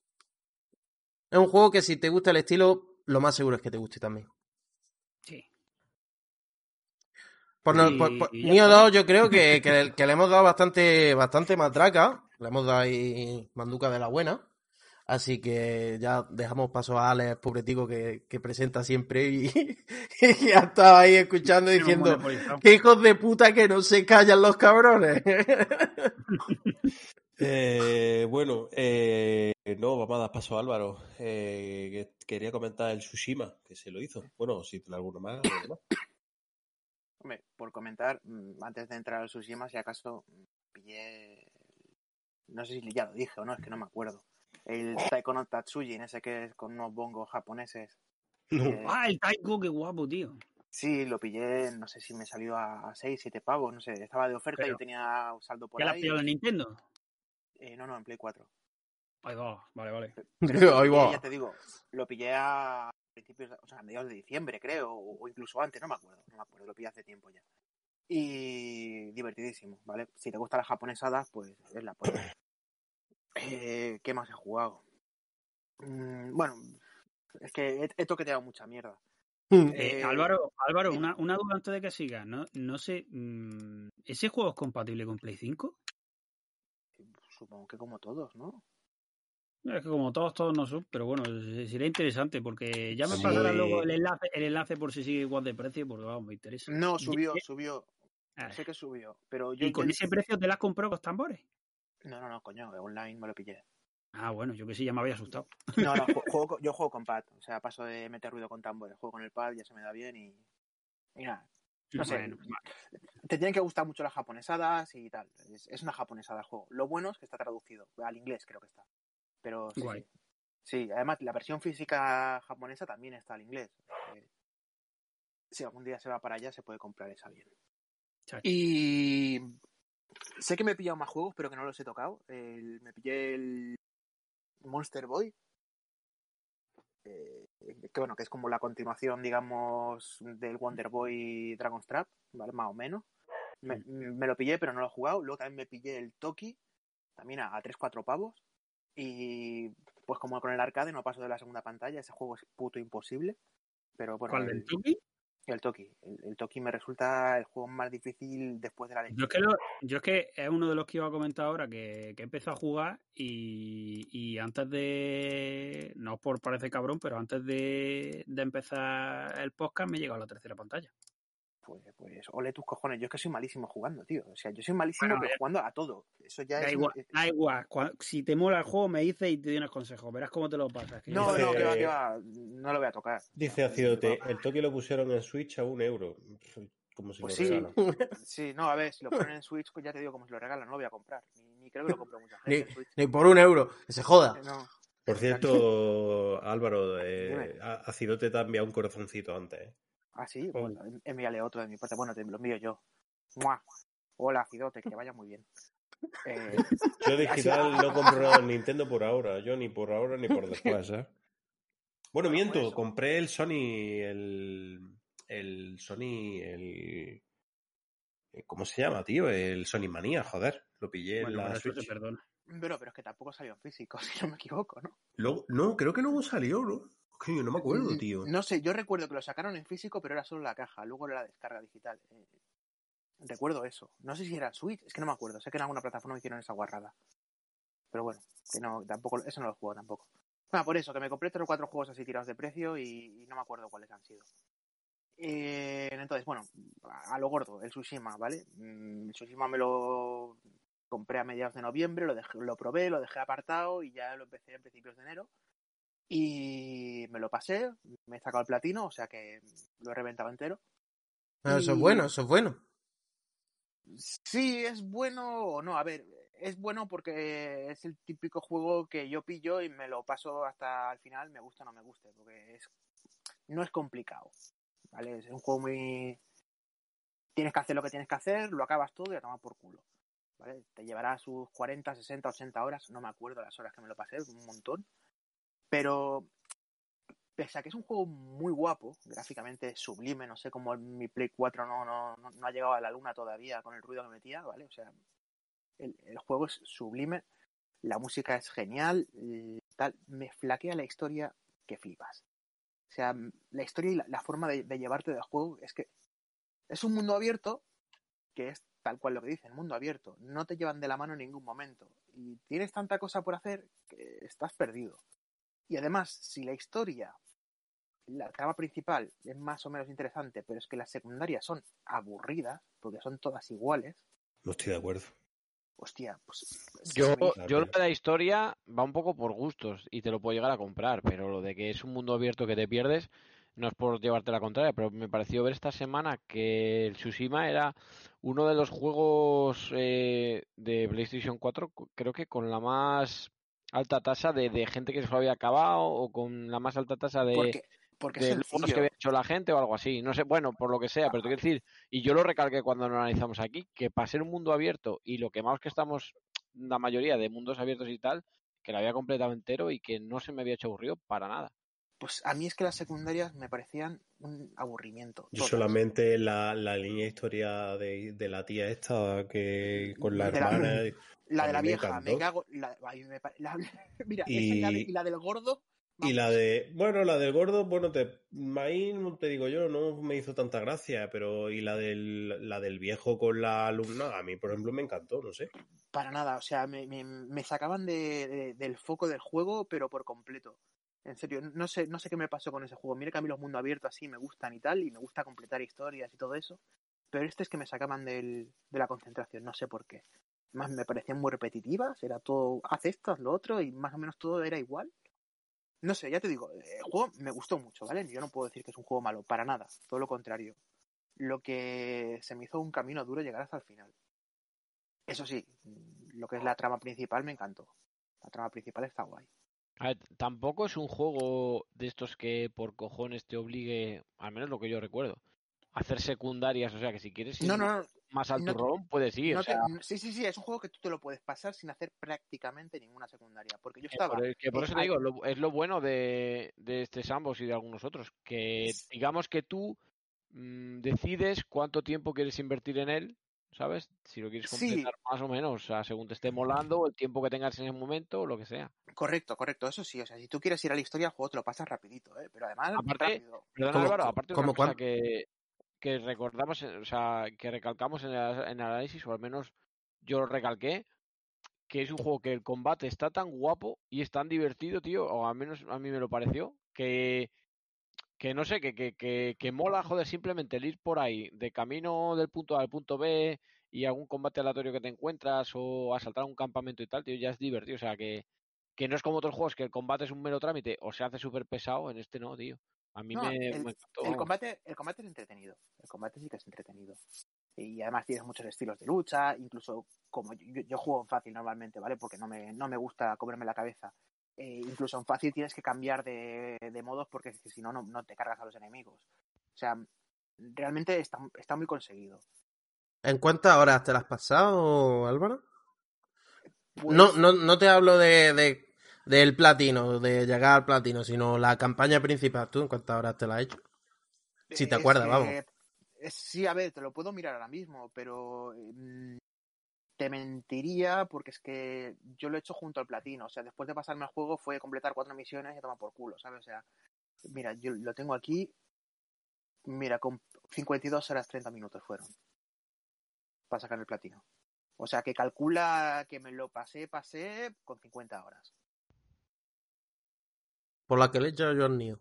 Es un juego que si te gusta el estilo, lo más seguro es que te guste también. Sí. Por, no- por- por- y ya Nioh está. 2 yo creo que, que, <laughs> que le hemos dado bastante, bastante matraca. Le hemos dado ahí manduca de la buena. Así que ya dejamos paso a Alex, pobretico, que, que presenta siempre y, <laughs> y ya estaba ahí escuchando y diciendo que hijos de puta que no se callan los cabrones. <laughs> Eh, bueno, eh, no, vamos a dar paso a Álvaro. Eh, que quería comentar el Tsushima, que se lo hizo. Bueno, si tiene alguno más. Hombre, por comentar, mm, antes de entrar al Tsushima, si acaso mm, pillé. No sé si ya lo dije o no, es que no me acuerdo. El Taiko no Tatsujin, ese que es con unos bongos japoneses. Eh, Ah, el Taiko, qué guapo, tío. sí, lo pillé, no sé si me salió a 6, 7 pavos, no sé, estaba de oferta y Pero- yo tenía un saldo por ¿Ya la has ahí. pillado en Nintendo? Eh, no, no, en Play 4. Ahí va, vale, vale. <laughs> Pero Ahí va. ya te digo, lo pillé a principios, o sea, a mediados de diciembre, creo, o, o incluso antes, no me acuerdo, no me acuerdo, lo pillé hace tiempo ya. Y divertidísimo, ¿vale? Si te gustan las japonesadas, pues es la polla. <coughs> Eh, ¿Qué más he jugado? Mm, bueno, es que he, he toqueteado mucha mierda. Eh, Eh, Álvaro, Álvaro una, una duda antes de que sigas, ¿no? No sé, mm, ¿ese juego es compatible con Play 5? Supongo que como todos, ¿no? Es que como todos, todos no son, pero bueno, se- sería interesante porque ya me Sí. pasará luego el enlace, el enlace por si sigue igual de precio, porque vamos, me interesa. No, subió, Y- subió. Ah, Sé que subió, pero yo... ¿Y con ese precio te las compró con tambores? No, no, no, coño, online me lo pillé. Ah, bueno, yo que sí, ya me había asustado. No, no, ju- <laughs> juego, con- yo juego con pad. O sea, paso de meter ruido con tambores. Juego con el pad, ya se me da bien y. Y nada. No sé, Bueno, te tienen que gustar mucho las japonesadas y tal. Es, es una japonesada el juego. Lo bueno es que está traducido. Al inglés creo que está. Pero sí, Guay. sí. Sí, además la versión física japonesa también está al inglés. Eh, si algún día se va para allá, se puede comprar esa bien. Y sé que me he pillado más juegos, pero que no los he tocado. El- me pillé el Monster Boy. eh, que bueno, que es como la continuación, digamos, del Wonder Boy Dragon's Trap, ¿vale? Más o menos. Me, me lo pillé, pero no lo he jugado. Luego también me pillé el Toki, también a, a 3-4 pavos. Y pues como con el arcade no paso de la segunda pantalla, ese juego es puto imposible. Pero bueno, ¿Cuál el, del Tuki? El Toki. El, el Toki me resulta el juego más difícil después de la Yo es, que lo- yo es que es uno de los que iba a comentar ahora que, que empezó a jugar y, y antes de. No por parecer cabrón, pero antes de, de empezar el podcast me he llegado a la tercera pantalla. Pues, pues, ole tus cojones. Yo es que soy malísimo jugando, tío. O sea, yo soy malísimo Bueno, pero jugando a todo. Eso ya Da es. igual, es- da igual. Cua- Si te mola el juego, me dices y te doy unos consejos. Verás cómo te lo pasas. que No, Dice- no, que va, que va. No lo voy a tocar. Dice Acidote, el Toki lo pusieron en Switch a un euro. Como si Pues lo sí. regalan. <laughs> Sí, no, a ver, si lo ponen en Switch, pues ya te digo, como si lo regalan, no lo voy a comprar. Ni, ni creo que lo compre mucha Ni, gente en Switch. ni por un euro, que se joda. Eh, No, Por cierto, <laughs> Álvaro, eh, Acidote te ha enviado un corazoncito antes. ¿eh? Ah, sí, pues envíale otro de mi parte. Bueno, te lo envío yo. ¡Mua! Hola, Cidote, que te vaya muy bien. <laughs> Eh, Yo digital <laughs> no compro nada en Nintendo por ahora. Yo ni por ahora ni por después, ¿eh? Bueno, Bueno, miento, por eso. compré el Sony, el, el Sony, el... eh, ¿Cómo se llama, tío? El Sony Manía, joder. Lo pillé Bueno, en la te Switch. perdona. pero, pero es que tampoco salió en físico, <laughs> si no me equivoco, ¿no? Luego- no, creo que luego salió, ¿no? No me acuerdo, tío. No sé, yo recuerdo que lo sacaron en físico, pero era solo la caja, luego era la descarga digital. Eh, recuerdo eso. No sé si era Switch, es que no me acuerdo. Sé que en alguna plataforma hicieron esa guarrada. Pero bueno, que no, tampoco, eso no lo juego tampoco. Ah, por eso, que me compré tres o cuatro juegos así tirados de precio y, y no me acuerdo cuáles han sido. Eh, entonces, bueno, a, a lo gordo, el Tsushima, ¿vale? Mm, El Tsushima me lo compré a mediados de noviembre, lo, dejé- lo probé, lo dejé apartado y ya lo empecé a principios de enero. Y me lo pasé, me he sacado el platino, o sea que lo he reventado entero. Eso es bueno, eso es bueno. Sí, es bueno o no. A ver, es bueno porque es el típico juego que yo pillo y me lo paso hasta el final, me gusta o no me guste, porque es no es complicado. ¿Vale? Es un juego muy. Tienes que hacer lo que tienes que hacer, lo acabas todo y a tomar por culo. ¿Vale? Te llevará sus 40, 60, 80 horas, no me acuerdo las horas que me lo pasé, un montón. Pero pese a que es un juego muy guapo, gráficamente sublime, no sé cómo mi Play 4 no, no, no, ha llegado a la luna todavía con el ruido que metía, ¿vale? O sea, el, juego es sublime, la música es genial, tal, me flaquea la historia que flipas. O sea, la historia y la, la forma de, de llevarte del juego es que es un mundo abierto que es tal cual lo que dicen, mundo abierto. No te llevan de la mano en ningún momento. Y tienes tanta cosa por hacer que estás perdido. Y además, si la historia, la trama principal es más o menos interesante, pero es que las secundarias son aburridas, porque son todas iguales, No estoy de acuerdo. hostia, pues... Yo, yo lo de la historia va un poco por gustos y te lo puedo llegar a comprar, pero lo de que es un mundo abierto que te pierdes no es por llevarte la contraria, pero me pareció ver esta semana que el Tsushima era uno de los juegos eh, de PlayStation 4, cu- creo que con la más alta tasa de, de gente que se lo había acabado o con la más alta tasa de, porque, porque de logros que había hecho la gente o algo así. No sé, bueno, por lo que sea, pero te quiero decir, y yo lo recalqué cuando lo analizamos aquí, que para ser un mundo abierto y lo quemados que estamos la mayoría de mundos abiertos y tal, que lo había completado entero y que no se me había hecho aburrido para nada. Pues a mí es que las secundarias me parecían un aburrimiento. Yo solamente la, la línea de historia de, de la tía esta que con la De la- hermana. <laughs> La de la mí me vieja, me, cago. La, me la- <laughs> mira, Y- esa y la, de- y la del gordo. Y la de, bueno, la del gordo, bueno, te, ahí te digo yo, no me hizo tanta gracia, pero y la del, la del viejo con la alumna, a mí, por ejemplo, me encantó, no sé. Para nada, o sea, me, me- sacaban de, de- del foco del juego, pero por completo. En serio, no sé, no sé qué me pasó con ese juego. Mira que a mí los mundos abiertos así me gustan y tal, y me gusta completar historias y todo eso. Pero este es que me sacaban del, de la concentración, no sé por qué. Más me parecían muy repetitivas, era todo, haz esto, haz lo otro, y más o menos todo era igual. No sé, ya te digo, el juego me gustó mucho, ¿vale? Yo no puedo decir que es un juego malo, para nada, todo lo contrario. lo que se me hizo un camino duro llegar hasta el final. Eso sí, lo que es la trama principal me encantó. La trama principal está guay. A ver, tampoco es un juego de estos que por cojones te obligue, al menos lo que yo recuerdo, a hacer secundarias. O sea, que si quieres ir No, no, no. más al turrón, puedes ir. te- sí, sí, sí, es un juego que tú te lo puedes pasar sin hacer prácticamente ninguna secundaria. Porque yo que estaba. por, que por eh, eso te digo, lo- es lo bueno de, de este Sambos y de algunos otros. Que digamos que tú mm, decides cuánto tiempo quieres invertir en él, ¿sabes? Si lo quieres Sí. completar más o menos, o sea, según te esté molando, o el tiempo que tengas en ese momento, o lo que sea. Correcto, correcto, eso sí. O sea, si tú quieres ir a la historia, el juego te lo pasas rapidito, ¿eh? Pero además, Aparte, ¿Cómo- Álvaro, aparte de cómo una cosa que, que recordamos, eh, o sea, que recalcamos en el, en el análisis, o al menos yo lo recalqué, que es un juego que el combate está tan guapo y es tan divertido, tío, o al menos a mí me lo pareció, que, que no sé, que, que, que, que mola, joder, simplemente el ir por ahí, de camino del punto A al punto B y algún combate aleatorio que te encuentras o asaltar un campamento y tal, tío, ya es divertido, o sea, que, que no es como otros juegos que el combate es un mero trámite o se hace súper pesado, en este no, tío. A mí No, me, el- me encantó, El combate, el combate es entretenido. El combate sí que es entretenido. Y además tienes muchos estilos de lucha, incluso como yo, yo juego en fácil normalmente, ¿vale? Porque no me, no me gusta comerme la cabeza. Eh, incluso en fácil tienes que cambiar de, de modos porque si no, no no te cargas a los enemigos. O sea, realmente está, está muy conseguido. ¿En cuántas horas te las has pasado, Álvaro? Pues, No, no, no te hablo de, de- del platino, de llegar al platino, sino la campaña principal. ¿Tú en cuántas horas te la has hecho? Si te es acuerdas, que- vamos. sí, a ver, te lo puedo mirar ahora mismo, pero mm, te mentiría porque es que yo lo he hecho junto al platino. O sea, después de pasarme el juego fue completar cuatro misiones y tomar por culo, ¿sabes? O sea, mira, yo lo tengo aquí. Mira, con 52 horas 30 minutos fueron para sacar el platino. O sea, que calcula que me lo pasé, pasé con 50 horas. Por la que le he hecho yo al Nio.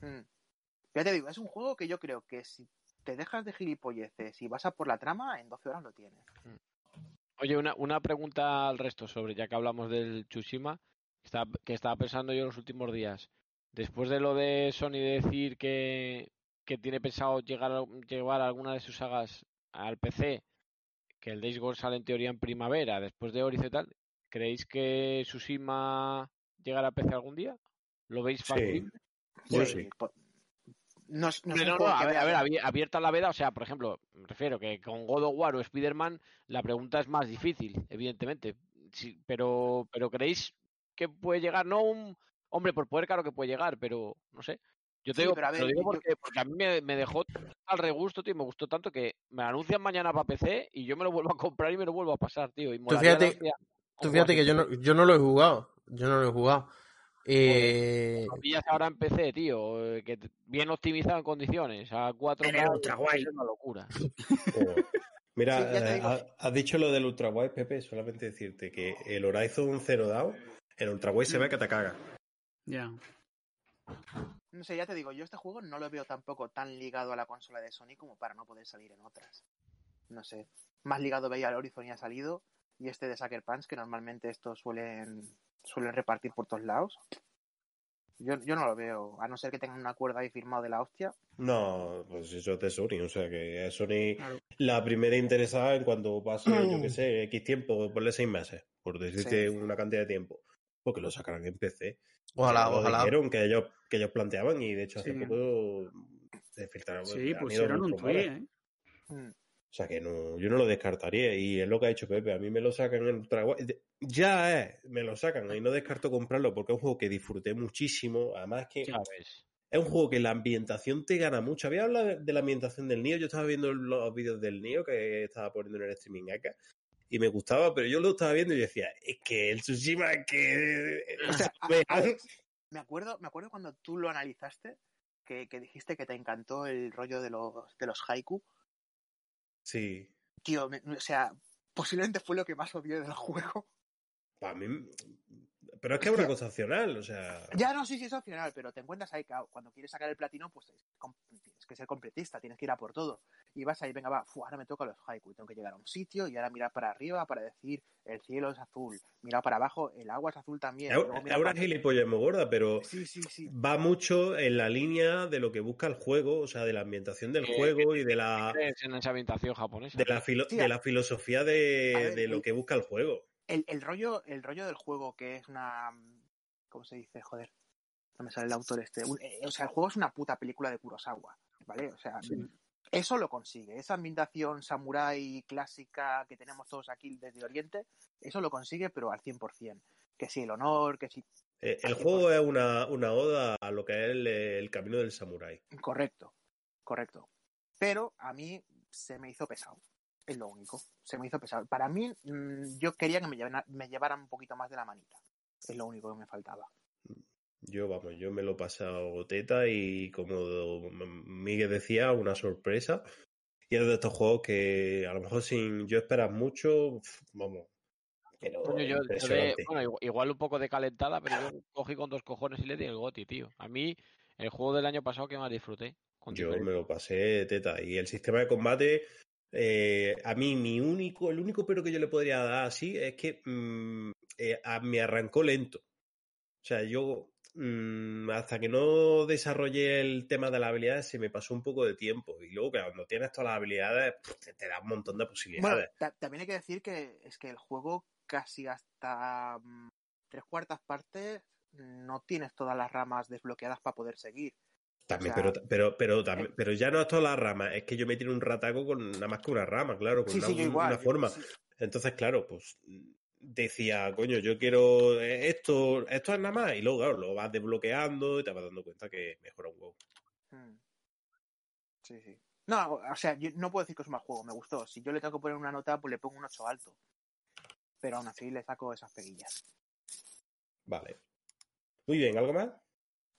Mm. Ya te digo, es un juego que yo creo que si te dejas de gilipolleces y vas a por la trama, en 12 horas lo tienes. Oye, una, una pregunta al resto sobre, ya que hablamos del Tsushima, que estaba, que estaba pensando yo en los últimos días. Después de lo de Sony de decir que, que tiene pensado llegar a- llevar alguna de sus sagas al PC, que el Days Gone sale en teoría en primavera, después de Horizon y tal, ¿creéis que Tsushima llegará a PC algún día? ¿Lo veis Sí. factible? Yo Sí, sí. No, no no, a ver, a ver, abierta la veda, o sea, por ejemplo, me refiero que con God of War o Spider-Man la pregunta es más difícil, evidentemente. Sí, pero, pero ¿creéis que puede llegar? No un... Hombre, por poder claro que puede llegar, pero no sé. Yo te Sí, digo, pero a te lo digo yo- porque, porque a mí me, me dejó al regusto, tío, me gustó tanto que me anuncian mañana para PC y yo me lo vuelvo a comprar y me lo vuelvo a pasar, tío. Y molaría fíjate- Tú fíjate que yo así. no, yo no lo he jugado. Yo no lo he jugado. Eh, pillas ahora en PC, tío, eh, que bien optimizado en condiciones, a 4K, En el ultra guay. es una locura. Mira, Sí, eh, ha- has dicho lo del Ultra Wide, Pepe, solamente decirte que el Horizon Zero Dawn, el Ultra Wide se ve que te caga. Ya. No sé, ya te digo, yo este juego no lo veo tampoco tan ligado a la consola de Sony como para no poder salir en otras. No sé. Más ligado veía al Horizon y ha salido. Y este de Sucker Punch, que normalmente estos suelen, suelen repartir por todos lados. Yo, yo no lo veo, a no ser que tengan un acuerdo ahí firmado de la hostia. No, pues eso es de Sony, o sea que es Sony Claro. la primera interesada en cuando pase, yo qué sé, <clears throat> X tiempo, ponle seis meses, por decirte Sí. una cantidad de tiempo, porque lo sacarán en PC. ojalá, lo ojalá. dijeron que ellos, que ellos planteaban y de hecho hace Sí. poco se filtraron. Sí, pusieron un tweet, ¿eh? Mm. O sea que no, yo no lo descartaría y es lo que ha dicho Pepe. A mí me lo sacan en. Ya es, me lo sacan y no descarto comprarlo porque es un juego que disfruté muchísimo. Además que es un juego que la ambientación te gana mucho. Había hablado de, la ambientación del Nio. Yo estaba viendo los vídeos del Nio que estaba poniendo en el streaming acá y me gustaba, pero yo lo estaba viendo y decía, es que el Tsushima es que... O sea, <laughs> a- me- Alex, <laughs> me acuerdo, me acuerdo cuando tú lo analizaste, que, que dijiste que te encantó el rollo de los, de los haiku. Sí, Tío, me- o sea, posiblemente fue lo que más odié del juego. para mí... Pero es que es una cosa opcional, o sea... Ya no, sí, sí, es opcional, pero te encuentras ahí, cuando quieres sacar el platino, pues es, que ser completista, tienes que ir a por todo. Y vas ahí, venga, va, fu, ahora me toca los haiku, tengo que llegar a un sitio y ahora mirar para arriba para decir el cielo es azul, mirar para abajo, el agua es azul también. Ahora, para- gilipollas muy gorda, pero Sí, sí, sí. va mucho en la línea de lo que busca el juego, o sea, de la ambientación del Eh, juego y de la, ¿Crees en esa ambientación japonesa? de la, filo- Sí, de a- la filosofía de, ver, de lo que busca el juego. El, el rollo, el rollo del juego, que es una. ¿Cómo se dice? Joder. No me sale el autor este. Un- eh, o sea, el juego es una puta película de Kurosawa. ¿Vale? O sea, Sí. eso lo consigue. Esa ambientación samurái clásica que tenemos todos aquí desde Oriente, eso lo consigue, pero al 100%. Que si el honor, que si. Eh, el juego es una, una oda a lo que es el, el camino del samurái. Correcto. Correcto. Pero a mí se me hizo pesado. Es lo único. Se me hizo pesado. Para mí, mm, yo quería que me llevaran, me llevaran un poquito más de la manita. Es lo único que me faltaba. Yo, vamos, yo me lo he pasado teta y como Miguel decía, una sorpresa. Y es de estos juegos que a lo mejor sin yo esperas mucho, vamos. Pero Coño, yo- yo de- impresionante. bueno, igual, un poco de calentada, pero yo cogí con dos cojones y le di el goti, tío. A mí, el juego del año pasado que más disfruté. Con Yo me lo pasé teta. Y el sistema de combate, eh, a mí, mi único, el único pero que yo le podría dar así es que mm, eh, a- me arrancó lento. O sea, yo mm, hasta que no desarrollé el tema de las habilidades se me pasó un poco de tiempo. Y luego, que cuando tienes todas las habilidades, te, te da un montón de posibilidades. ta- también hay que decir que es que el juego casi hasta mm, tres cuartas partes no tienes todas las ramas desbloqueadas para poder seguir. También, o sea, pero, pero, pero, también, pero ya no es todas las ramas, es que yo me tiro un rataco con nada más que una rama, claro, con Sí, una, sí, yo igual. una yo- forma. sí. Entonces, claro, pues decía, coño, yo quiero eh, esto, esto es nada más, y luego, claro, lo vas desbloqueando y te vas dando cuenta que mejora un huevo. Mm. Sí, sí. No, o sea, yo no puedo decir que es un mal juego, me gustó. Si yo le tengo que poner una nota, pues le pongo un 8 alto. Pero aún así le saco esas peguillas. Vale. Muy bien, ¿algo más?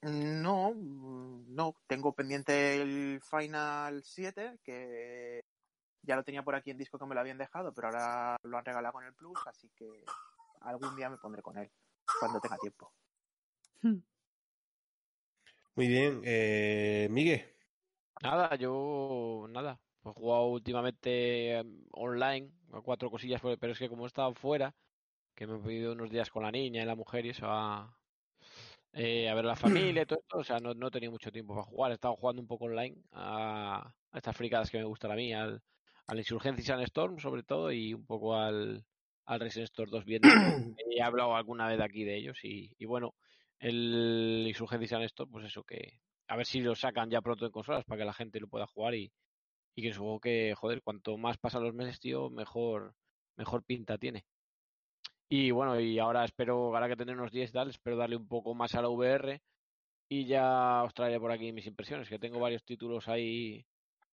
No, no. Tengo pendiente el Final 7, que ya lo tenía por aquí en disco que me lo habían dejado, pero ahora lo han regalado con el Plus, así que algún día me pondré con él, cuando tenga tiempo. <laughs> Muy bien, eh, Miguel. Nada, yo nada. He jugado últimamente em, online a cuatro cosillas, pero pero es que como he estado fuera, que me he pedido unos días con la niña y la mujer y eso a, eh, a ver la familia y todo esto, o sea, no, no he tenido mucho tiempo para jugar. He estado jugando un poco online a, a estas fricadas que me gustan a mí, al, al Insurgency Sandstorm sobre todo y un poco al, al Resident Store 2 viendo. He hablado alguna vez aquí de ellos y, y bueno, el Insurgency Sandstorm, pues eso que a ver si lo sacan ya pronto en consolas para que la gente lo pueda jugar y, y que supongo que, joder, cuanto más pasan los meses, tío, mejor, mejor pinta tiene. Y bueno, y ahora espero, ahora que tener unos 10 y tal, espero darle un poco más a la VR y ya os traeré por aquí mis impresiones, que tengo varios títulos ahí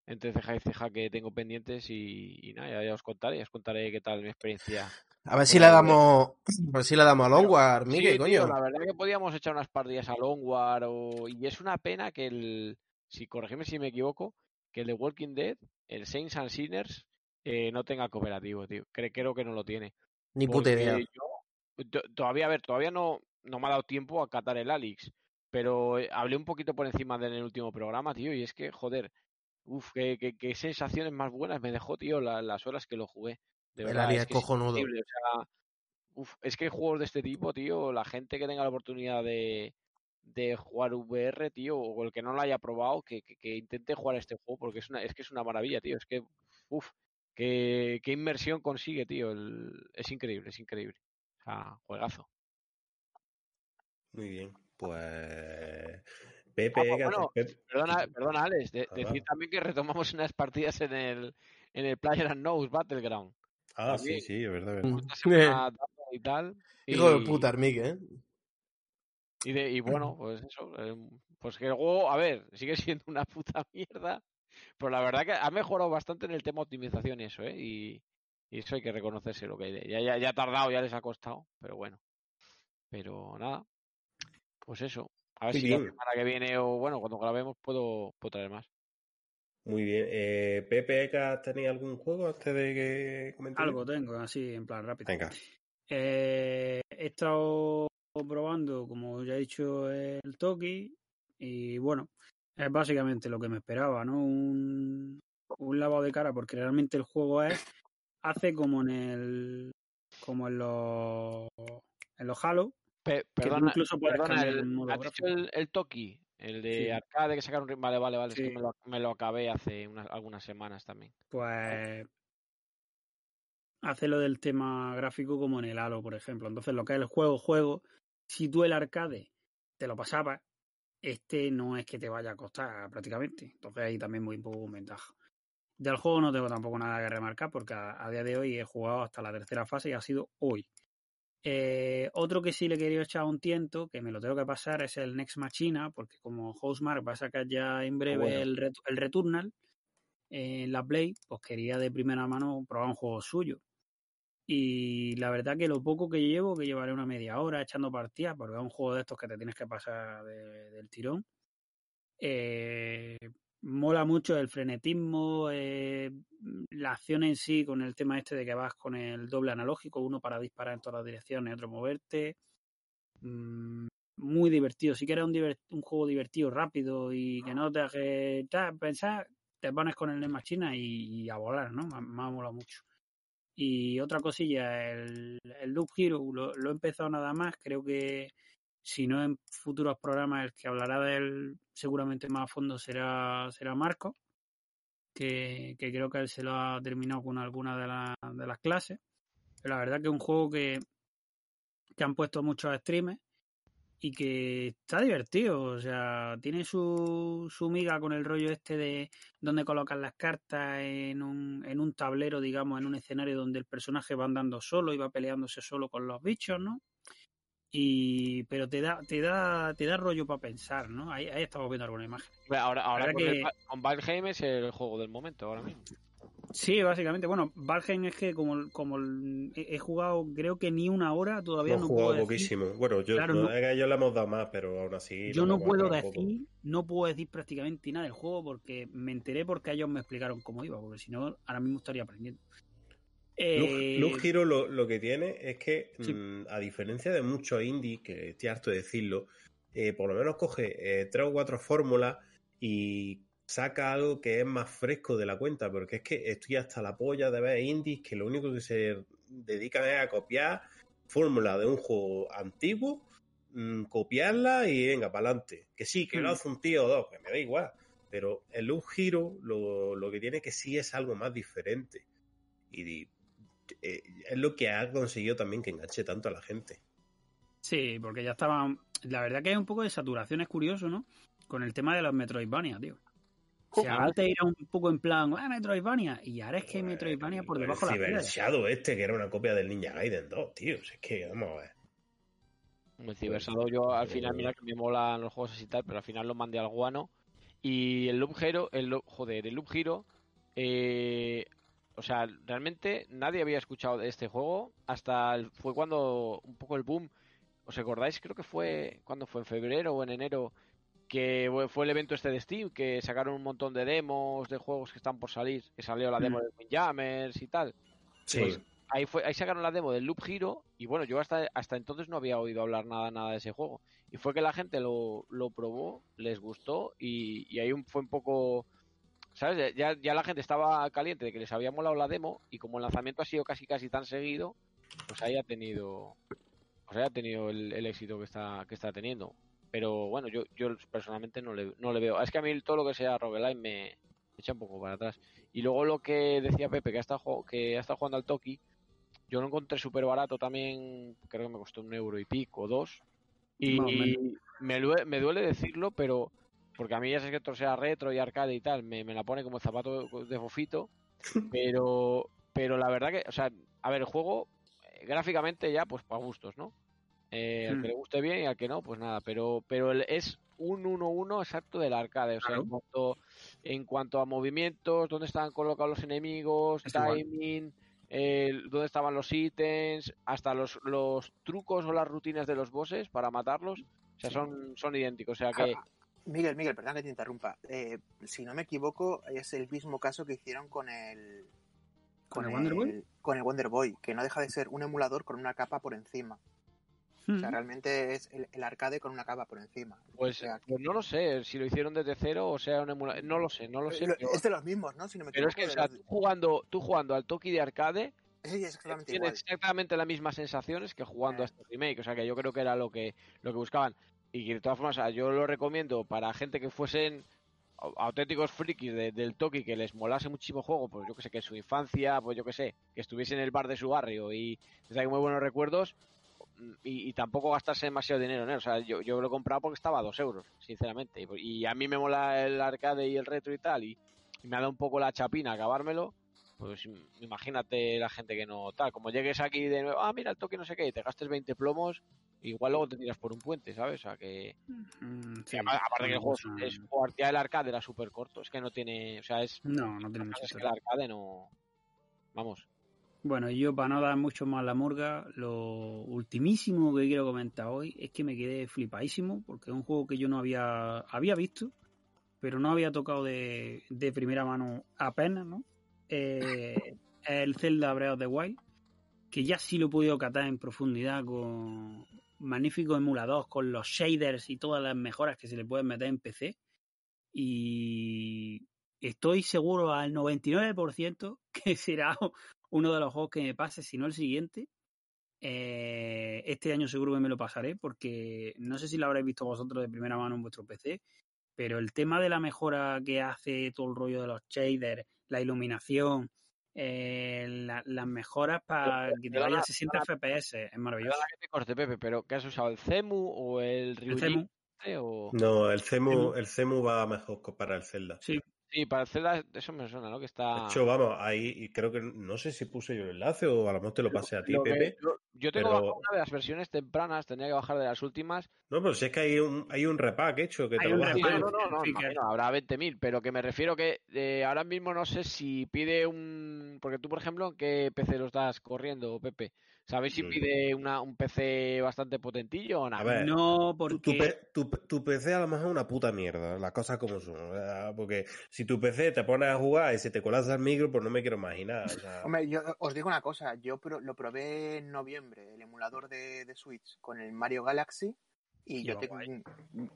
entre ceja y ceja que tengo pendientes y, y nada, ya, ya os contaré, os contaré qué tal mi experiencia. A ver si Bueno, le a ver. damos, a ver si le damos a Longwar, Sí, Miguel, tío, coño. la verdad que podíamos echar unas partidas a Longwar o... y es una pena que el, si corregime si me equivoco, que el de Walking Dead, el Saints and Sinners, eh, no tenga cooperativo, tío. Cre- creo que no lo tiene. Ni puta idea. yo to- todavía, a ver, todavía no, no me ha dado tiempo a catar el Alix, pero eh, hablé un poquito por encima de él en el último programa, tío, y es que, joder, uff, qué, qué- qué sensaciones más buenas me dejó, tío, la- las horas que lo jugué. De El verdad, es es que es cojonudo. increíble, o sea, uf, es que juegos de este tipo, tío, la gente que tenga la oportunidad de, de jugar VR, tío, o el que no lo haya probado, que, que, que intente jugar este juego, porque es una, es que es una maravilla, tío, es que, uff, qué, qué inmersión consigue, tío, el- es increíble, es increíble. O sea, juegazo. Muy bien, pues. Ah, Pepe, pues ¿qué haces, bueno, Pepe? Perdona, perdona Alex, de- Ah, decir también que retomamos <laughs> unas partidas en el, en el Player Unknown's Battleground. Ah, sí, sí, es verdad. es verdad. <laughs> Y tal. Hijo de y- puta, Miguel, ¿eh? Y, de, y bueno, <laughs> pues eso. eh, pues que el juego, a ver, sigue siendo una puta mierda. Pero la verdad que ha mejorado bastante en el tema optimización y eso, ¿eh? Y, y eso hay que reconocerse lo que hay. de- Ya, ya, ya ha tardado, ya les ha costado, pero bueno. Pero nada. Pues eso. A ver Muy si la bien. semana que viene o bueno, cuando grabemos puedo, puedo traer más. Muy bien. Eh, Pepe, ¿que ¿tenéis algún juego antes de que comente? Algo tengo, así en plan rápido. Venga. Eh, he estado probando, como ya he dicho, el Toki. Y bueno, Es básicamente lo que me esperaba, ¿no? Un, un lavado de cara, porque realmente el juego es. Hace como en el. Como en los. En los Halo. Pe- perdona, incluso el, el modo ¿has dicho el, el Toki? El de Sí. arcade que sacaron. Vale, vale, vale. Es que me lo, me lo acabé hace unas, algunas semanas también. Pues. Hace lo del tema gráfico como en el Halo, por ejemplo. Entonces, lo que es el juego, juego. Si tú el arcade te lo pasabas, este no es que te vaya a costar prácticamente. Entonces, ahí también voy un poco con ventaja. Del juego no tengo tampoco nada que remarcar porque a, a día de hoy he jugado hasta la tercera fase y ha sido hoy. Eh, otro que sí le quería echar un tiento, que me lo tengo que pasar, es el Next Machina, porque como Housemark va a sacar ya en breve Bueno. el, Ret- el Returnal eh, en la Play, pues quería de primera mano probar un juego suyo. Y la verdad que lo poco que llevo, que llevaré una media hora echando partidas, porque es un juego de estos que te tienes que pasar de- del tirón. Eh, mola mucho el frenetismo, eh, la acción en sí, con el tema este de que vas con el doble analógico, uno para disparar en todas las direcciones, otro moverte. Mm, muy divertido. Si quieres un, un juego divertido, rápido y que no te tal, pensar, te pones con el Next Machina y, a volar, ¿no? Me, ha molado mucho. Y otra cosilla, el, el Loop Hero lo, lo he empezado nada más. Creo que si no en futuros programas el que hablará de él seguramente más a fondo será, será Marco, que, que creo que él se lo ha terminado con alguna de, la- de las clases. Pero la verdad que es un juego que, que han puesto muchos streamers y que está divertido, o sea, tiene su, su miga con el rollo este de donde colocan las cartas en un, en un tablero, digamos, en un escenario donde el personaje va andando solo y va peleándose solo con los bichos, ¿no? Y pero te da, te da, te da rollo para pensar, ¿no? Ahí, ahí estamos viendo alguna imagen. Ahora, ahora con, que- con Valheim es el juego del momento ahora mismo. Sí, básicamente. Bueno, Valheim es que como, como he he jugado creo que ni una hora todavía Hemos no jugado puedo decir- poquísimo. Bueno, yo, Claro, no, no- ellos le hemos dado más, pero aún así. Yo no puedo decir, no puedo decir prácticamente nada del juego porque me enteré porque ellos me explicaron cómo iba, porque si no, ahora mismo estaría aprendiendo. Eh, Hero lo, lo que tiene es que, Sí. mm, a diferencia de muchos indie, que estoy harto de decirlo, eh, por lo menos coge eh, tres o cuatro fórmulas y saca algo que es más fresco de la cuenta, porque es que estoy hasta la polla de ver indies que lo único que se dedican es a copiar fórmulas de un juego antiguo, mm, copiarla y venga, para adelante. Que sí, que lo Hmm. hace un tío o dos, que me da igual. Pero el Loop Hero lo, lo que tiene que sí es algo más diferente. Y eh, es lo que ha conseguido también que enganche tanto a la gente. Sí, porque ya estaban. La verdad que hay un poco de saturación, es curioso, ¿no? Con el tema de los Metroidvania, tío. O sea, antes era un poco en plan, ah, Metroidvania, y ahora es que hay Metroidvania por debajo de la. Shadow este, que era una copia del Ninja Gaiden 2, tío. Es que, vamos a ver. El Cibersado yo al final, mira que me molan los juegos así y tal, pero al final lo mandé al guano. Y el Loop Hero, el, Loop- joder, el Loop Hero, eh, o sea, realmente nadie había escuchado de este juego hasta el- fue cuando un poco el boom. ¿Os acordáis? Creo que fue cuando fue en febrero o en enero que fue- el evento este de Steam que sacaron un montón de demos de juegos que están por salir, que salió la demo Mm. de Windjammers y tal. Sí. Pues ahí fue ahí sacaron la demo del Loop Hero y bueno yo hasta hasta entonces no había oído hablar nada nada de ese juego y fue que la gente lo, lo probó les gustó y, y ahí fue un poco sabes ya, ya la gente estaba caliente de que les había molado la demo y como el lanzamiento ha sido casi casi tan seguido pues ahí ha tenido pues ahí ha tenido el, el éxito que está que está teniendo. Pero bueno yo yo personalmente no le, no le veo. Es que a mí todo lo que sea roguelike me, echa un poco para atrás. Y luego lo que decía Pepe que ha estado, que ha estado jugando al Toki yo lo encontré súper barato también, creo que me costó un euro y pico, o dos. Y me duele decirlo, pero porque a mí ya sé que esto sea retro y arcade y tal, me, me la pone como zapato de fofito, <laughs> pero pero la verdad que, o sea, a ver, el juego eh, gráficamente ya pues para gustos, ¿no? Eh, Al Hmm. que le guste bien y al que no, pues nada, pero pero el- es un 1-1 exacto del arcade, o sea, Claro. en cuanto, en cuanto a movimientos, dónde están colocados los enemigos, Es timing, eh, dónde estaban los ítems, hasta los, los trucos o las rutinas de los bosses para matarlos, o sea, son, son idénticos, o sea que... Ah, Miguel, Miguel, perdón que te interrumpa. Eh, si no me equivoco, es el mismo caso que hicieron con el. ¿Con el Wonder Boy? Con el Wonder Boy, que no deja de ser un emulador con una capa por encima. O sea, realmente es el, el arcade con una capa por encima. Pues, O sea, pues no lo sé, si lo hicieron desde cero o sea un emulador. No lo sé, no lo sé. lo- Pero, es de los mismos, ¿no? Si no me pero es que, o sea, los- tú jugando, tú jugando al Toki de arcade, Sí, exactamente tienes igual. exactamente las mismas sensaciones que jugando a Eh. este remake. O sea, que yo creo que era lo que, lo que buscaban. Y que de todas formas, yo lo recomiendo para gente que fuesen au- auténticos frikis de- del Toki, que les molase muchísimo juego, pues yo que sé, que en su infancia, pues yo que sé, que estuviese en el bar de su barrio y les muy buenos recuerdos. mm, Y, tampoco gastarse demasiado dinero en. O sea, yo, yo lo he comprado porque estaba a dos euros, sinceramente. Y, a mí me mola el arcade y el retro y tal. Y, me ha dado un poco la chapina acabármelo. Pues im- imagínate la gente que no tal. Como llegues aquí de nuevo, ah, mira el toque no sé qué, y te gastes 20 plomos, igual luego te tiras por un puente, ¿sabes? O sea que. Mm, sí, aparte, que el juego cosa- es jugar ya el arcade era súper corto, es que no tiene. O sea, es. No, no tiene mucho Es que el arcade no. Vamos. Bueno, yo para no dar mucho más la murga, lo ultimísimo que quiero comentar hoy es que me quedé flipadísimo porque es un juego que yo no había, había visto, pero no había tocado de, de primera mano apenas, ¿no? Eh, <laughs> el Zelda Breath of the Wild, que ya sí lo he podido catar en profundidad con magníficos emuladores, con los shaders y todas las mejoras que se le pueden meter en PC. Y estoy seguro al 99% <laughs> que será uno de los juegos que me pase, si no el siguiente. Eh, este año seguro que me lo pasaré porque no sé si lo habréis visto vosotros de primera mano en vuestro PC, pero el tema de la mejora que hace todo el rollo de los shaders, la iluminación, eh, la- las mejoras para que te vaya a 60 FPS es maravilloso. Que te corte, Pepe, pero ¿qué has usado? ¿El Cemu o el El Ryuji? Cemu, O... No, el CEMU, Cemu. el CEMU va mejor para el Zelda. sí, Sí, para el Zelda eso me suena, ¿no? Que De está... hecho, vamos, ahí y creo que no sé si puse yo el enlace o a lo mejor te lo pasé a ti, Pepe. lo- yo tengo pero- bajado una de las versiones tempranas, tenía que bajar de las últimas. No, pero si es que hay un, hay un repack hecho que te lo repack. no, no, no, Sí, no, imagino, habrá 20.000, pero que me refiero que eh, ahora mismo no sé si pide un... Porque tú, por ejemplo, ¿en qué PC lo estás corriendo, Pepe? ¿Sabéis si Mm. pide una, un PC bastante potentillo o A nada? ver, no porque tu tu- tu PC a lo mejor es una puta mierda, las cosas como son. sea, porque si tu PC te pones a jugar y se te colapsa el micro, pues no me quiero imaginar. o sea, Hombre, yo os digo una cosa, yo pro- lo probé en noviembre, el emulador de, de Switch con el Mario Galaxy y yo tengo,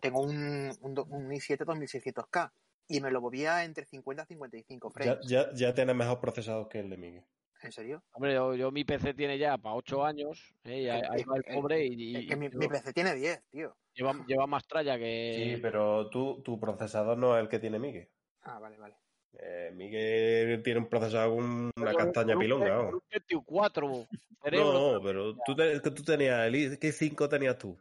tengo un, un, un i7 2600K y me lo movía entre 50 y 55 ya, frames. ya, ya tienes mejor procesador que el de Miguel. ¿En serio? Hombre, yo, yo mi PC tiene ya para 8 años, ¿eh? y ahí, ahí va el pobre y, Es y- que mi, y mi PC tiene 10, tío. lleva, lleva más tralla que... Sí, pero tú, tu procesador no es el que tiene Miguel. Ah, vale, vale. Eh, Miguel tiene un procesador con una castaña pilonga. un 24 cerebro. No, pero tú, que tú tenías, el ¿qué 5 tenías tú?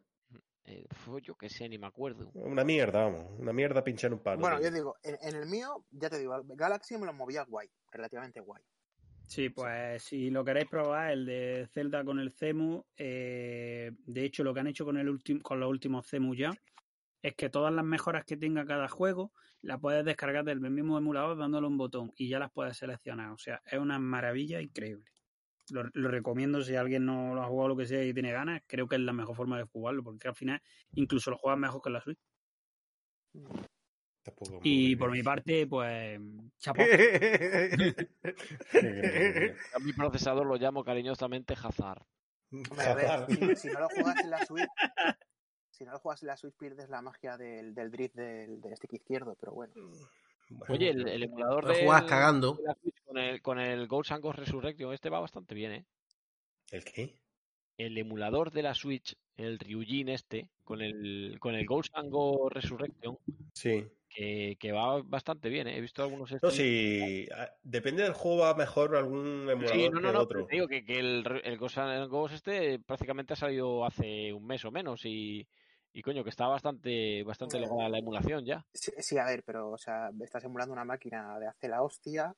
Eh, yo qué sé, ni me acuerdo. Una mierda, vamos. Una mierda pinchar un palo. Bueno, tío. yo digo, en, en el mío, ya te digo, Galaxy me lo movía guay, relativamente guay. Sí, pues si lo queréis probar, el de Zelda con el Cemu, eh, de hecho lo que han hecho con, el último con los últimos Cemu ya, es que todas las mejoras que tenga cada juego las puedes descargar del mismo emulador dándole un botón y ya las puedes seleccionar. O sea, es una maravilla increíble. Lo, lo recomiendo si alguien no lo ha jugado lo que sea y tiene ganas, creo que es la mejor forma de jugarlo, porque al final incluso lo juegas mejor que la Switch. Tampoco Y por mi parte, pues, chapo. A mi procesador lo llamo cariñosamente Hazard. Hombre, a ver, si, si no lo juegas en la Switch, si no lo juegas en la Switch pierdes la magia del, del drift del, del stick izquierdo, pero bueno. Bueno, Oye, el, el emulador Lo de juegas cagando. de la Switch con el, con el Ghost and Ghost Resurrection, este va bastante bien, ¿eh? ¿El qué? El emulador de la Switch, el Ryujin este, con el, con el Ghost and Ghost Resurrection, Sí. Que, que va bastante bien, ¿eh? He visto algunos No, si ah, depende del juego va mejor algún emulador Sí, no, no, que no, otro. pero te digo que, que el, el Ghost este prácticamente ha salido hace un mes o menos y, y coño, que está bastante, bastante la emulación ya. Sí, sí, a ver, pero, o sea, estás emulando una máquina de hace la hostia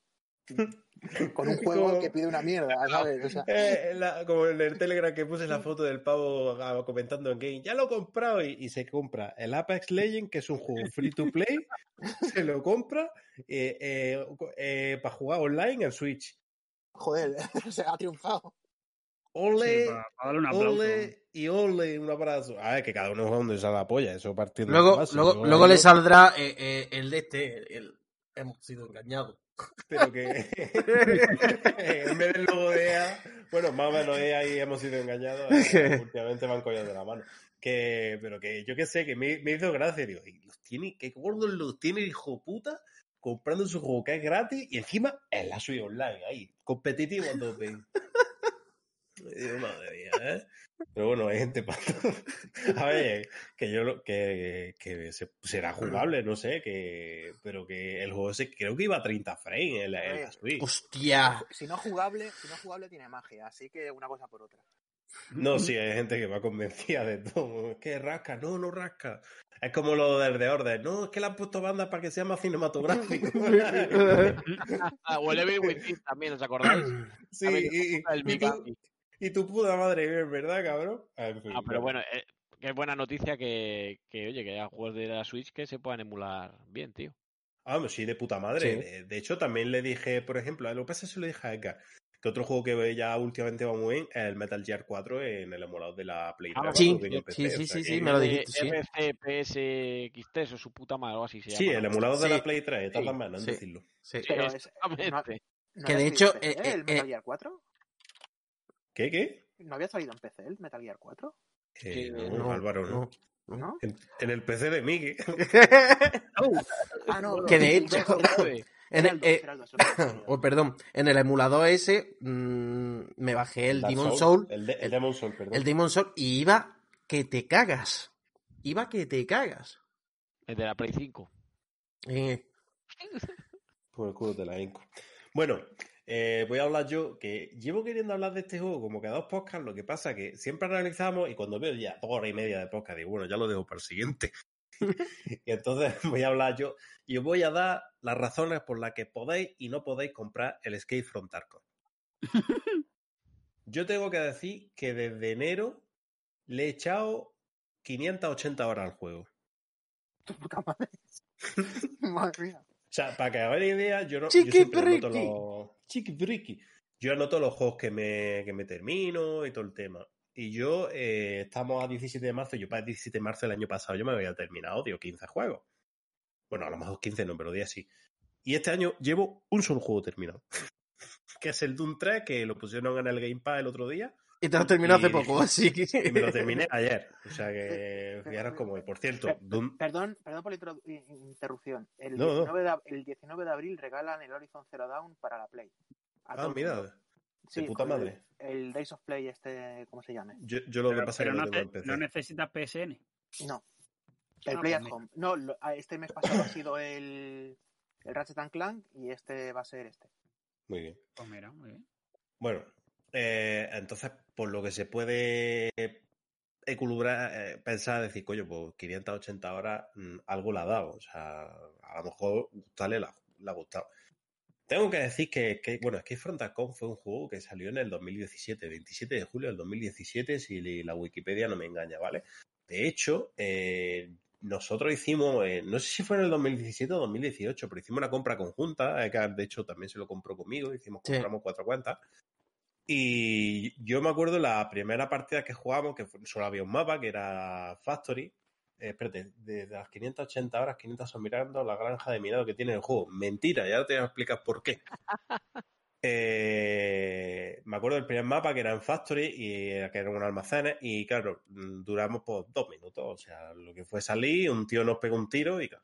con un <laughs> juego Como- que pide una mierda, ¿sabes? O sea, Eh, la- como en el Telegram que puse la foto del pavo ah, comentando en game, ya lo he comprado y, y se compra el Apex Legend, que es un juego free to play, <laughs> se lo compra eh, eh, eh, para jugar online en Switch. joder, <laughs> se ha triunfado. Ole, Sí, para, para darle un aplauso. ole y ole, un abrazo. A ver, que cada uno juega donde se da la polla, eso partiendo de Luego, base. luego, Yo- luego le saldrá eh, eh, el de este, el, hemos sido engañados. Pero que <laughs> en vez del logo de EA, bueno, más o menos EA y hemos sido engañados, eh, <laughs> últimamente van collados de la mano. Que, pero que yo qué sé, que me, me hizo gracia, digo, y los tiene, qué gordos los tiene, hijo puta, comprando su juego que es gratis y encima en la suya online, ahí, competitivo a tope. <laughs> Digo, madre mía, ¿eh? Pero bueno, hay gente para todo. <laughs> A ver, que yo lo- que, que se- será jugable, no sé, que pero que el juego ese creo que iba a 30 frames en la, en la Switch. Hostia. Si no jugable, si no jugable tiene magia, así que una cosa por otra. No, sí, hay gente que va convencida de todo. Es que rasca, no, no rasca. Es como lo del de Orden. No, es que le han puesto banda para que sea más cinematográfico. <laughs> <laughs> Ah, o el Evil Within también, ¿os acordáis? sí, y, y- El y. y tu puta madre, ¿verdad, cabrón? En fin, Ah, pero bueno, eh, qué buena noticia que, que, oye, que haya juegos de la Switch que se puedan emular bien, tío. Ah, pues sí, de puta madre. Sí. De, de hecho, también le dije, por ejemplo, a lo que pasa es que lo dije a Edgar, que otro juego que ya últimamente va muy bien es el Metal Gear 4 en el emulador de la Play Ah, 3. sí, sí, sí, o sí, me lo Eh, dijiste, sí. RCPSXT, eso es su puta madre, o así se Sí, el ¿no? emulador de la Play 3, tardan Sí, más en sí. decirlo. Sí. Sí, Pero es- exactamente. ¿No Que de hecho, en PC eh, el eh, Metal eh, Gear 4? ¿Qué, qué? ¿No había salido en PC el Metal Gear 4? Eh, no, No, Álvaro, no. no. ¿No? En, en el PC de Miguel. <laughs> Ah, no. Que de hecho- <laughs> En el, eh, <laughs> oh, perdón, en el emulador ese mm, me bajé el Dark Demon Soul, El, de- el el- Demon Soul, perdón. el Demon Soul y iba que te cagas. Iba que te cagas. el de la Play 5. Eh, Por el culo de la Inco. Bueno, eh, voy a hablar yo, que llevo queriendo hablar de este juego como que a dos podcasts, lo que pasa que siempre analizamos y cuando veo ya dos horas y media de podcast, digo, bueno, ya lo dejo para el siguiente. y <laughs> <laughs> entonces <laughs> voy a hablar yo y os voy a dar las razones por las que podéis y no podéis comprar el Escape from Tarkov. yo tengo que decir que desde enero le he echado 580 horas al juego. Madre mía. O sea, para que hagáis idea, yo no. yo Chiqui siempre anoto briqui. los. Chiqui. Yo anoto los juegos que me, que me termino y todo el tema. Y yo, eh, estamos a 17 de marzo, yo para el 17 de marzo del año pasado yo me había terminado, tío, 15 juegos. Bueno, a lo mejor 15 no, pero 10 sí. Y este año llevo un solo juego terminado. <laughs> que es el Doom 3, que lo pusieron en el Game Pass el otro día. Y te lo terminó hace poco, <laughs> así que... Y me lo terminé <laughs> ayer. O sea que, fijaros como. Y por cierto, Per- Doom. Perdón, perdón por la interrupción. El, No, no. 19 de, ab- el 19 de abril regalan el Horizon Zero Dawn para la Play. A Ah, el mira, de puta el- madre. El, Days of Play, este, ¿cómo se llame? yo, yo lo que Pero, pasa es pero que no, te- no necesitas PSN. No. El Ah, Play pues at. Home. No, lo- este mes pasado ha sido el, el Ratchet and Clank y este va a ser este. Muy bien. Pues mira, muy bien. Bueno, eh, entonces, por lo que se puede equilibrar, eh, pensar, decir, coño, pues 580 horas, mm, algo le ha dado. O sea, a lo mejor gustarle la- le ha gustado. Tengo que decir que, que, bueno, es que Frontacom fue un juego que salió en el 2017, 27 de julio del 2017, si la Wikipedia no me engaña, ¿vale? De hecho, eh, nosotros hicimos, eh, no sé si fue en el 2017 o 2018, pero hicimos una compra conjunta, eh, que de hecho también se lo compró conmigo, hicimos, Sí. compramos cuatro cuentas. Y yo me acuerdo la primera partida que jugamos, que solo había un mapa, que era Factory. Eh, espérate, de las 580 horas, 500 son mirando la granja de minado que tiene el juego. Mentira, ya te voy a explicar por qué. <laughs> Eh, me acuerdo del primer mapa que era en Factory y era- que eran unos almacenes y claro, mm, duramos por dos minutos. O sea, lo que fue salir, un tío nos pegó un tiro y claro.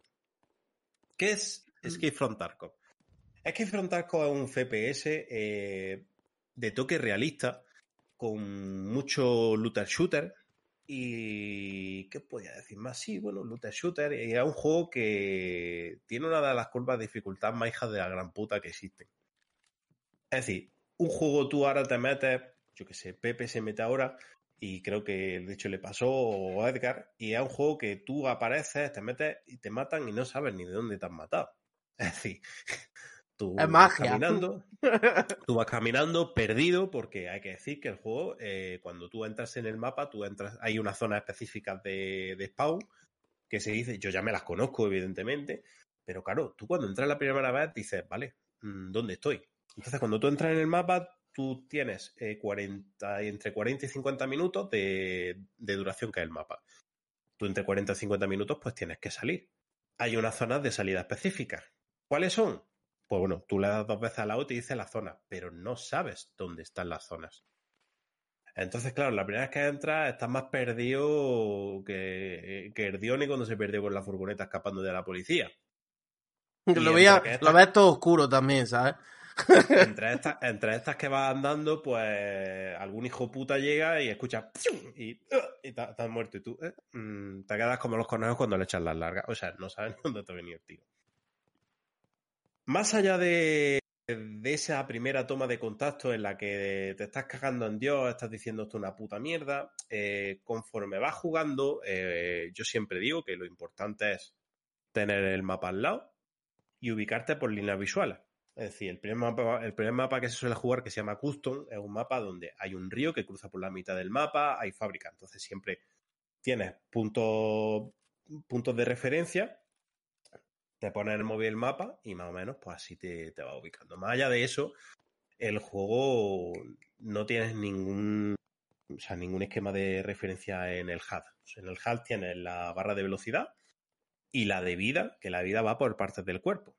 ¿Qué es Escape from Tarkov? Escape from Tarkov es un FPS eh, de toque realista con mucho looter shooter y ¿qué podía decir más? Sí, bueno, looter shooter es un juego que tiene una de las curvas de dificultad más hijas de la gran puta que existen. Es decir, un juego tú ahora te metes, yo que sé, Pepe se mete ahora y creo que de hecho le pasó a Edgar y es un juego que tú apareces, te metes y te matan y no sabes ni de dónde te han matado. Es decir, tú Es vas caminando, <laughs> tú vas caminando perdido porque hay que decir que el juego, eh, cuando tú entras en el mapa, tú entras, hay unas zonas específicas de, de spawn que se dice, yo ya me las conozco evidentemente, pero claro, tú cuando entras la primera vez dices, vale, mm, ¿dónde estoy? Entonces cuando tú entras en el mapa, tú tienes eh, 40, entre 40 y 50 minutos de, de duración que es el mapa. Tú entre 40 y 50 minutos pues tienes que salir. Hay unas zonas de salida específicas. ¿Cuáles son? Pues bueno, tú le das dos veces al lado y te dice la zona, pero no sabes dónde están las zonas. Entonces, claro, la primera vez que entras estás más perdido que, que Erdioni cuando se perdió con la furgoneta escapando de la policía. Lo, veía, lo ves todo oscuro también, ¿sabes? entre estas, entre estas que vas andando, pues algún hijo puta llega y escucha y, ¡uh! y has muerto y tú eh, mm, te quedas como los conejos cuando le echas las largas. O sea, no sabes <laughs> dónde te ha venido el tiro. Más allá de, esa primera toma de contacto en la que te estás cagando en Dios, estás diciendo esto es una puta mierda, eh, conforme vas jugando, eh, yo siempre digo que lo importante es tener el mapa al lado y ubicarte por líneas visuales. Es decir, el primer, mapa, el primer mapa que se suele jugar, que se llama Custom, es un mapa donde hay un río que cruza por la mitad del mapa, hay fábrica. Entonces siempre tienes puntos, puntos de referencia, te pones en el móvil el mapa y más o menos pues así te, te va ubicando. Más allá de eso, el juego no tienes ningún, o sea, ningún esquema de referencia en el HUD. En el HUD tienes la barra de velocidad y la de vida, que la vida va por partes del cuerpo.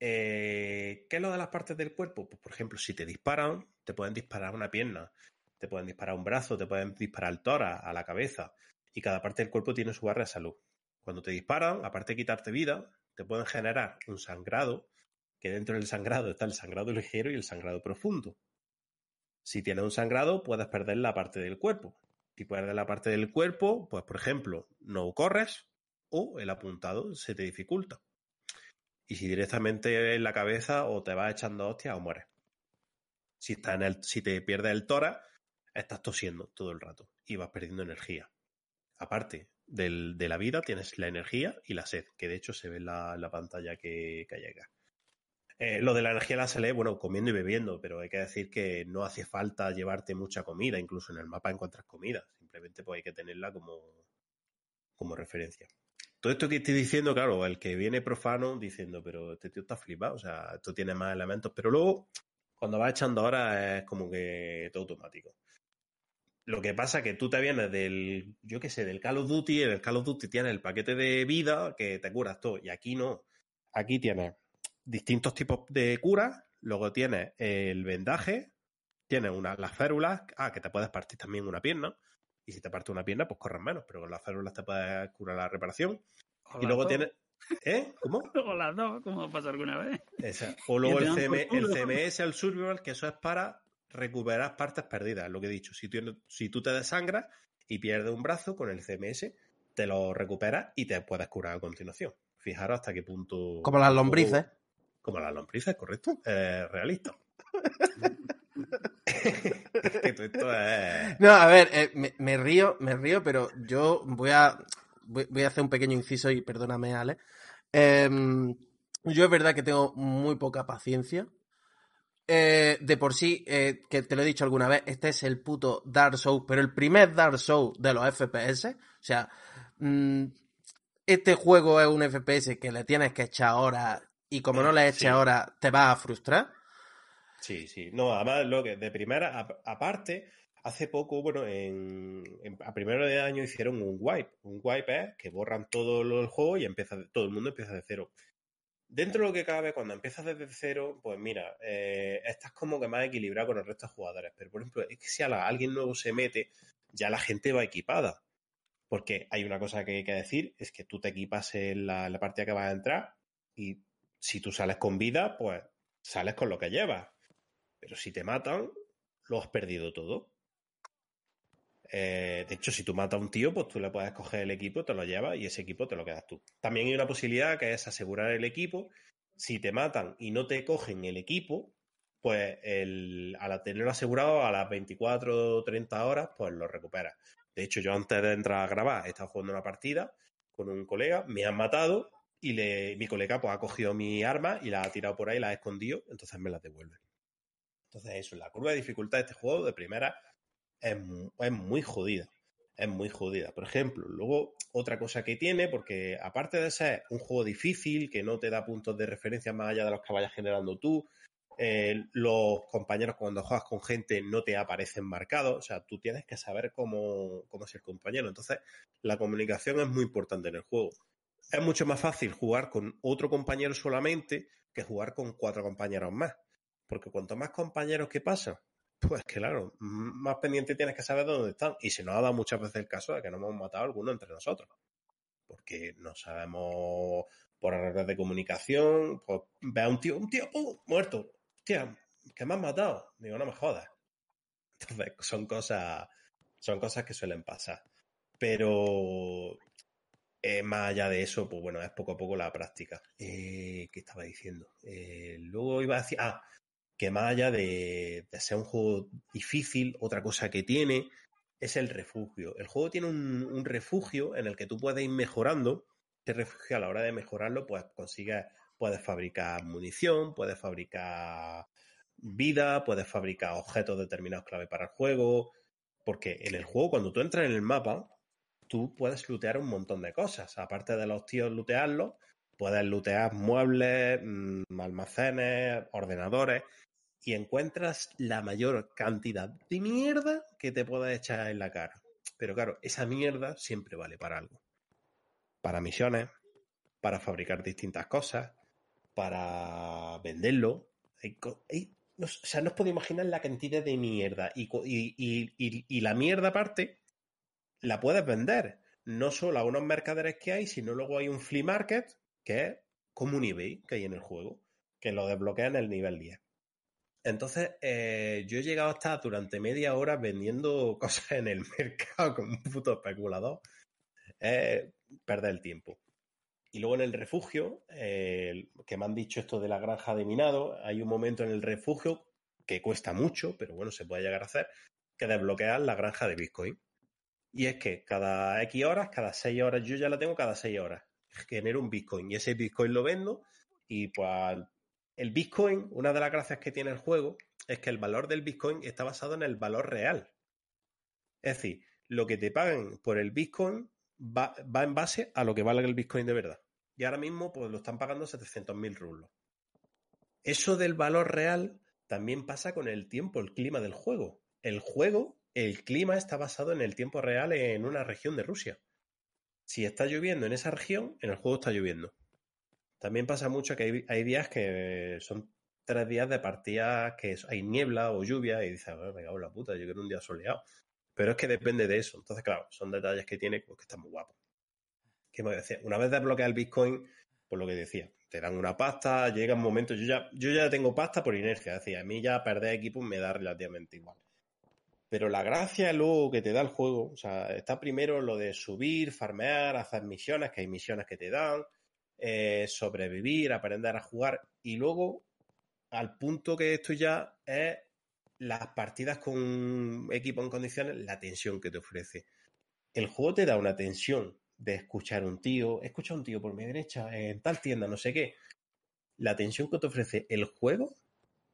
Eh, ¿Qué es lo de las partes del cuerpo? Pues, por ejemplo, si te disparan, te pueden disparar una pierna, te pueden disparar un brazo, te pueden disparar el tórax, a la cabeza, y cada parte del cuerpo tiene su barra de salud. Cuando te disparan, aparte de quitarte vida, te pueden generar un sangrado, que dentro del sangrado está el sangrado ligero y el sangrado profundo. Si tienes un sangrado, puedes perder la parte del cuerpo. Si pierdes la parte del cuerpo, pues por ejemplo, no corres o el apuntado se te dificulta. Y si directamente en la cabeza o te vas echando hostias o mueres. Si, está en el, si te pierdes el tórax, estás tosiendo todo el rato y vas perdiendo energía. Aparte del, de la vida, tienes la energía y la sed, que de hecho se ve en la, la pantalla que, que llega. Eh, lo de la energía la se bueno, comiendo y bebiendo, pero hay que decir que no hace falta llevarte mucha comida, incluso en el mapa encuentras comida, simplemente pues hay que tenerla como, como referencia. Todo esto que estoy diciendo, claro, el que viene profano diciendo, pero este tío está flipado, o sea, esto tiene más elementos, pero luego, cuando vas echando horas, es como que todo automático. Lo que pasa es que tú te vienes del, yo qué sé, del Call of Duty, en el Call of Duty tienes el paquete de vida que te curas todo, y aquí no. Aquí tienes distintos tipos de curas, luego tienes el vendaje, tienes una, las férulas, ah, que te puedes partir también una pierna, y si te parte una pierna, pues corres menos, pero con las férulas te puedes curar la reparación. Y luego tienes. ¿Eh? ¿Cómo? <laughs> O las dos, como pasó alguna vez. Esa. O luego el, CM, el. CMS, el Survival, que eso es para recuperar partes perdidas, lo que he dicho. Si tú, si tú te desangras y pierdes un brazo con el CMS, te lo recuperas y te puedes curar a continuación. Fijaros hasta qué punto. Como las lombrices. Como las lombrices, correcto. Eh, realista. es <laughs> que todo esto es. No, a ver, eh, me, me río, me río, pero yo voy a voy, voy a hacer un pequeño inciso y perdóname, Ale. Em, yo es verdad que tengo muy poca paciencia. Eh, de por sí, eh, que te lo he dicho alguna vez, este es el puto Dark Souls, pero el primer Dark Souls de los FPS. O sea, mm, este juego es un FPS que le tienes que echar horas y como no le eches Sí. horas te vas a frustrar. Sí, sí. No, además, lo que de primera, a- aparte, hace poco, bueno, en, en- a primero de año hicieron un wipe. Un wipe es que borran todo del juego y empieza, todo el mundo empieza de cero. Dentro de lo que cabe, cuando empiezas desde cero, pues mira, eh, estás como que más equilibrado con el resto de jugadores. Pero, por ejemplo, es que si alguien nuevo se mete, ya la gente va equipada. Porque hay una cosa que hay que decir, es que tú te equipas en la, la partida que vas a entrar y si tú sales con vida, pues sales con lo que llevas. Pero si te matan, lo has perdido todo. Eh, de hecho, si tú matas a un tío, pues tú le puedes coger el equipo, te lo llevas y ese equipo te lo quedas tú. También hay una posibilidad que es asegurar el equipo. Si te matan y no te cogen el equipo, pues el, al tenerlo asegurado a las 24 o 30 horas, pues lo recuperas. De hecho, yo antes de entrar a grabar, he estado jugando una partida con un colega, me han matado y le, mi colega pues ha cogido mi arma y la ha tirado por ahí, la ha escondido, entonces me las devuelve. Entonces eso, la curva de dificultad de este juego de primera es, es muy jodida. Es muy jodida. Por ejemplo, luego otra cosa que tiene, porque aparte de ser un juego difícil, que no te da puntos de referencia más allá de los que vayas generando tú, eh, los compañeros cuando juegas con gente no te aparecen marcados, o sea, tú tienes que saber cómo, cómo es el compañero. Entonces, la comunicación es muy importante en el juego. es mucho más fácil jugar con otro compañero solamente que jugar con cuatro compañeros más. Porque cuanto más compañeros que pasan, pues claro, más pendiente tienes que saber dónde están. Y se nos ha dado muchas veces el caso de que nos hemos matado alguno entre nosotros. Porque no sabemos por errores de comunicación, pues ve a un tío, un tío, ¡pum! muerto. Hostia, que me han matado. Digo, no me jodas. <laughs> Entonces, son cosas, son cosas que suelen pasar. Pero eh, más allá de eso, pues bueno, es poco a poco la práctica. Eh, ¿Qué estaba diciendo? Eh, luego iba a decir, ah, que más allá de, ser un juego difícil, otra cosa que tiene es el refugio. El juego tiene un, refugio en el que tú puedes ir mejorando. Este refugio a la hora de mejorarlo, pues consigues, puedes fabricar munición, puedes fabricar vida, puedes fabricar objetos determinados clave para el juego. Porque en el juego, cuando tú entras en el mapa, tú puedes lootear un montón de cosas. Aparte de los tíos lootearlos, puedes lootear muebles, mmm, almacenes, ordenadores y encuentras la mayor cantidad de mierda que te puedas echar en la cara. Pero claro, esa mierda siempre vale para algo. Para misiones, para fabricar distintas cosas, para venderlo. O sea, no os podéis imaginar la cantidad de mierda. Y, y, la mierda aparte la puedes vender. No solo a unos mercaderes que hay, sino luego hay un flea market, que es como un eBay que hay en el juego, que lo desbloquea en el nivel 10. Entonces, eh, yo he llegado a estar durante media hora vendiendo <laughs> cosas en el mercado como un puto especulador. Eh, perder el tiempo. Y luego en el refugio, eh, que me han dicho esto de la granja de minado, hay un momento en el refugio que cuesta mucho, pero bueno, se puede llegar a hacer, que desbloquear la granja de Bitcoin. Y es que cada X horas, cada 6 horas, yo ya la tengo cada 6 horas, genero un Bitcoin y ese Bitcoin lo vendo y pues el Bitcoin, una de las gracias que tiene el juego es que el valor del Bitcoin está basado en el valor real. Es decir, lo que te pagan por el Bitcoin va, en base a lo que vale el Bitcoin de verdad. Y ahora mismo pues lo están pagando 700.000 rublos. Eso del valor real también pasa con el tiempo, el clima del juego. El juego, el clima está basado en el tiempo real en una región de Rusia. Si está lloviendo en esa región, en el juego está lloviendo. También pasa mucho que hay, días que son tres días de partida que hay niebla o lluvia y dices, me cago en la puta, yo quiero un día soleado. Pero es que depende de eso. Entonces, claro, son detalles que tiene pues, que están muy guapos. ¿Qué me decía? Una vez desbloqueas el Bitcoin, pues lo que decía, te dan una pasta, llega un momento, yo ya, yo ya tengo pasta por inercia, decía, a mí ya perder equipos me da relativamente igual. Pero la gracia luego que te da el juego, o sea, está primero lo de subir, farmear, hacer misiones, que hay misiones que te dan, eh, sobrevivir, aprender a jugar. Y luego, al punto que estoy ya, es las partidas con equipo en condiciones, la tensión que te ofrece. El juego te da una tensión de escuchar un tío, escucha un tío por mi derecha, en tal tienda, no sé qué. La tensión que te ofrece el juego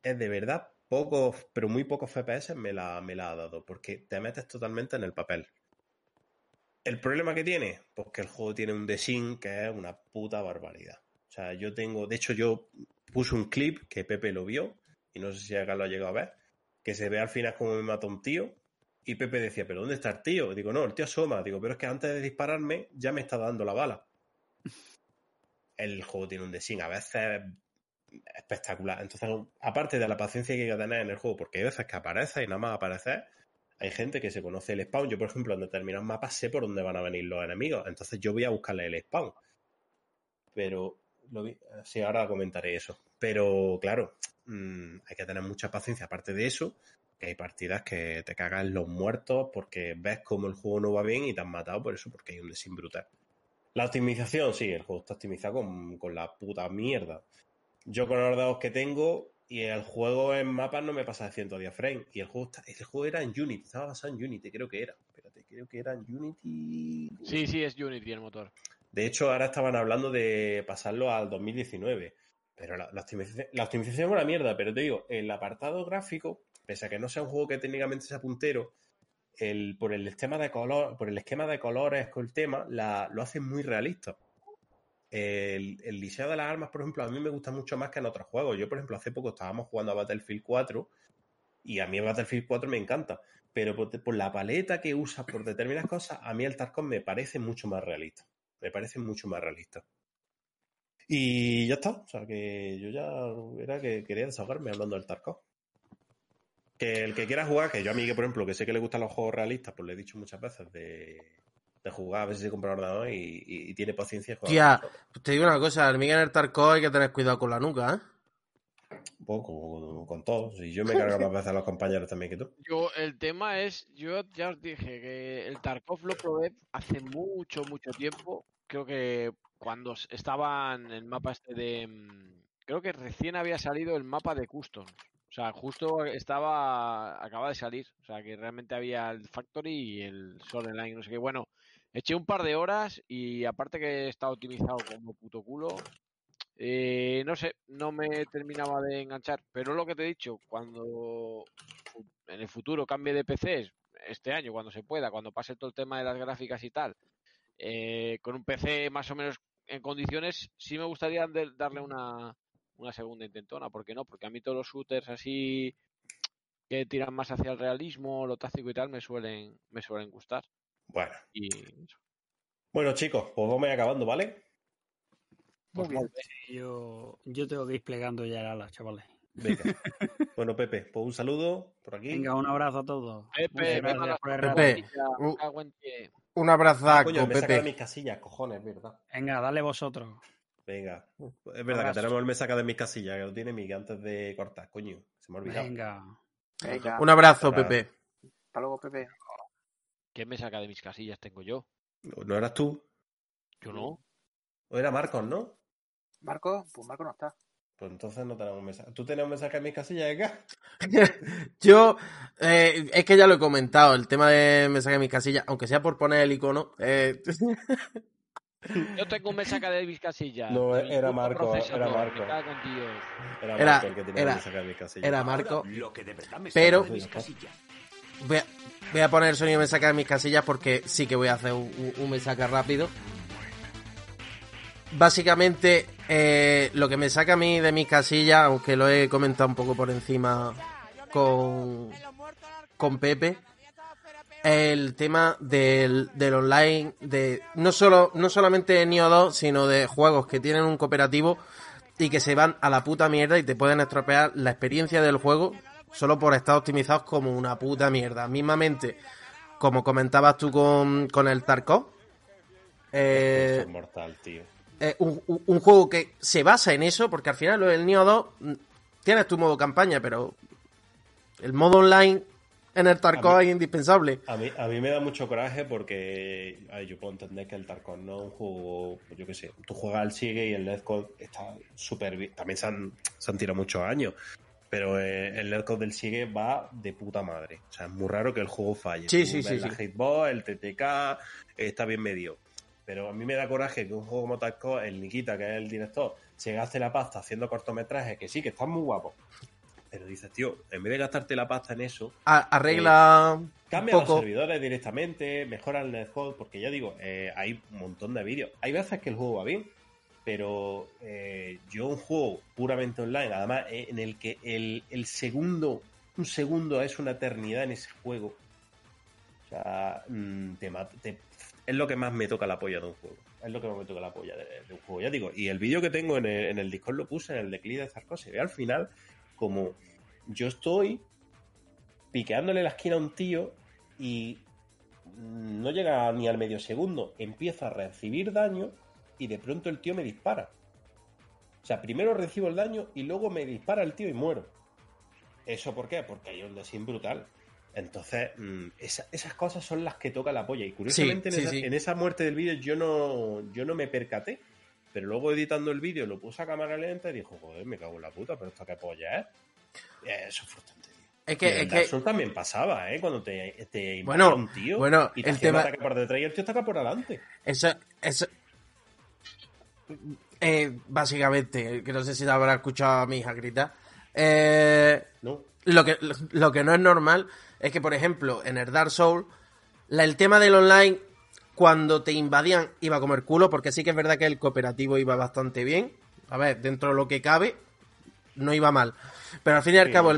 es de verdad pocos, pero muy pocos FPS me la, me la ha dado, porque te metes totalmente en el papel. ¿El problema que tiene? Pues que el juego tiene un design que es una puta barbaridad. O sea, yo tengo, de hecho yo puse un clip que Pepe lo vio, y no sé si acá lo ha llegado a ver, que se ve al final como me mata un tío, y Pepe decía, ¿pero dónde está el tío? Digo, no, el tío asoma. Digo, pero es que antes de dispararme ya me está dando la bala. <laughs> El juego tiene un design a veces espectacular. Entonces, aparte de la paciencia que hay que tener en el juego, porque hay veces que aparece y nada más aparecer, hay gente que se conoce el spawn. Yo, por ejemplo, en determinados mapas sé por dónde van a venir los enemigos. Entonces yo voy a buscarle el spawn. Pero, lo vi... sí, ahora comentaré eso. Pero, claro, mmm, hay que tener mucha paciencia. Aparte de eso, que hay partidas que te cagan los muertos porque ves como el juego no va bien y te han matado por eso, porque hay un desin brutal. La optimización, sí, el juego está optimizado con, con la puta mierda. Yo con los dados que tengo y el juego en mapas no me pasa de 110 frames. Y el juego, está, el juego era en Unity, estaba basado en Unity, creo que era. Espérate, creo que era en Unity. Sí, sí, es Unity el motor. De hecho, ahora estaban hablando de pasarlo al 2019. Pero la, la, optimización, la optimización es una mierda, pero te digo, el apartado gráfico, pese a que no sea un juego que técnicamente sea puntero, el, por el esquema de color, por el esquema de colores con el tema, la, lo hace muy realista. El, el, diseño de las armas, por ejemplo, a mí me gusta mucho más que en otros juegos. Yo, por ejemplo, hace poco estábamos jugando a Battlefield 4 y a mí Battlefield 4 me encanta, pero por, la paleta que usa por determinadas cosas, a mí el Tarkov me parece mucho más realista. Me parece mucho más realista. Y ya está. O sea, que yo ya era que quería desahogarme hablando del Tarkov. Que el que quiera jugar, que yo a mí, por ejemplo, que sé que le gustan los juegos realistas, pues le he dicho muchas veces de, de jugar, a ver si se compra un ordenador y, y- y tiene paciencia. Tía, te digo una cosa, al Miguel en el Tarkov hay que tener cuidado con la nuca, ¿eh? Un poco, con, con todos. Y yo me cargo más veces a los compañeros también que tú. Yo, el tema es, yo ya os dije que el Tarkov lo probé hace mucho, mucho tiempo. Creo que cuando estaba en el mapa este de... mm, Creo que recién había salido el mapa de Customs. O sea, justo estaba... Acaba de salir. O sea, que realmente había el Factory y el Sol Online, no sé qué. Bueno, eché un par de horas y aparte que está optimizado como puto culo, eh, no sé, no me terminaba de enganchar. Pero lo que te he dicho, cuando en el futuro cambie de PCs, este año, cuando se pueda, cuando pase todo el tema de las gráficas y tal, eh, con un PC más o menos en condiciones, sí me gustaría darle una, una segunda intentona. ¿Por qué no? Porque a mí todos los shooters así que tiran más hacia el realismo, lo táctico y tal, me suelen, me suelen gustar. Bueno. Y. Bueno, chicos, pues vamos a ir acabando, ¿vale? Pues Muy bien. Yo, yo tengo que ir plegando ya el ala, chavales. Venga. <laughs> bueno, Pepe, pues un saludo por aquí. Venga, un abrazo a todos. Pepe, gracias por el. Un Ah, abrazaco, coño, me Pepe. mis casillas, cojones, ¿verdad? Venga, dale vosotros. Venga. Es verdad Abrazo. que tenemos el me saca de mis casillas, que lo tiene Miguel antes de cortar, coño. Se me ha olvidado. Venga. Venga, Un abrazo, Abrazo. Pepe. hasta luego, Pepe. ¿Quién me saca de mis casillas? Tengo yo. ¿No eras tú? Yo no. ¿O era Marcos, no? Marco, pues Marco no está. Pues entonces no tenemos mensaje. ¿Tú tienes un mensaje en mis casillas acá? <laughs> Yo, eh, es que ya lo he comentado, el tema de me saqué mis casillas, aunque sea por poner el icono. eh, <laughs> Yo tengo un me saca de mis casillas. No, de era Marco, era Marco. en. Era, Era- Marco el que tenía era- mensaje en mis casillas. era Marco. Lo que de verdad me Pero- de mis casillas. Voy a, voy a poner el sonido me saca de mis casillas porque sí que voy a hacer un, me saca rápido. Básicamente, eh, lo que me saca a mí de mis casillas, aunque lo he comentado un poco por encima con, con Pepe, el tema del, del online, de no solo no solamente de Nioh 2, sino de juegos que tienen un cooperativo y que se van a la puta mierda y te pueden estropear la experiencia del juego solo por estar optimizados como una puta mierda. Mismamente, como comentabas tú con, con el Tarkov, eh, Es mortal, tío. eh, un, un- juego que se basa en eso, porque al final lo del Nioh 2 mm, tienes tu modo campaña, pero el modo online en el Tarkov mí- es indispensable. A mí, a mí me da mucho coraje porque a ver, yo puedo entender que el Tarkov no es un juego, pues yo qué sé, tú juegas al Sigue y el Let's Code está súper bien. También se han, se han tirado muchos años, pero eh, el Let's Code del Sigue va de puta madre. O sea, es muy raro que el juego falle. Sí, Tú sí, ves sí, La sí. hitbox, el TTK, eh, está bien medio. Pero a mí me da coraje que un juego como Tarkov, el Nikita, que es el director, se gaste la pasta haciendo cortometrajes, que sí, que están muy guapos. Pero dices, tío, en vez de gastarte la pasta en eso, arregla un Cambia los servidores directamente, mejora el netcode, porque ya digo, eh, hay un montón de vídeos. Hay veces que el juego va bien, pero eh, yo un juego puramente online, además eh, en el que el, segundo, un segundo es una eternidad en ese juego. O sea, mm, te te- es lo que más me toca la polla de un juego. Es lo que más me toca la polla de, un juego. Ya digo, y el vídeo que tengo en el, en el Discord lo puse, en el de Click de Zarco, se ve al final como yo estoy piqueándole la esquina a un tío y no llega ni al medio segundo, empieza a recibir daño y de pronto el tío me dispara. O sea, primero recibo el daño y luego me dispara el tío y muero. ¿Eso por qué? Porque hay un desin brutal. Entonces, mm, esa- esas cosas son las que toca la polla. Y curiosamente Sí, sí, en, esa, sí. en esa muerte del vídeo yo no, yo no me percaté. Pero luego editando el vídeo lo puse a cámara lenta y dijo, joder, me cago en la puta, pero esto qué polla es. Eh, Eso es frustrante, tío. Es en que, es también pasaba, ¿eh? Cuando te, te Bueno, un tío bueno, y te el tema- ataque por detrás y el tío ataca por adelante. Eso, eso. Eh, básicamente, que no sé si habrá escuchado a mi hija gritar. Eh, ¿no? lo, que, lo, lo que no es normal es que, por ejemplo, en el Dark Souls, la- el tema del online, cuando te invadían, iba a comer culo, porque sí que es verdad que el cooperativo iba bastante bien. A ver, dentro de lo que cabe, no iba mal. Pero al fin y al Sí, cabo,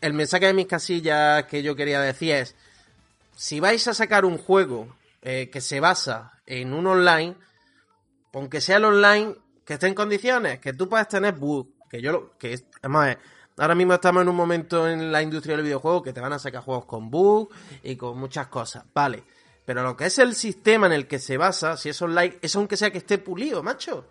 el mensaje de mis casillas que yo quería decir es, si vais a sacar un juego eh, que se basa en un online, aunque sea el online, que esté en condiciones, que tú puedes tener bug, que yo lo, que además, ahora mismo estamos en un momento en la industria del videojuego que te van a sacar juegos con bug y con muchas cosas, vale. Pero lo que es el sistema en el que se basa, si es online, es aunque sea que esté pulido, macho.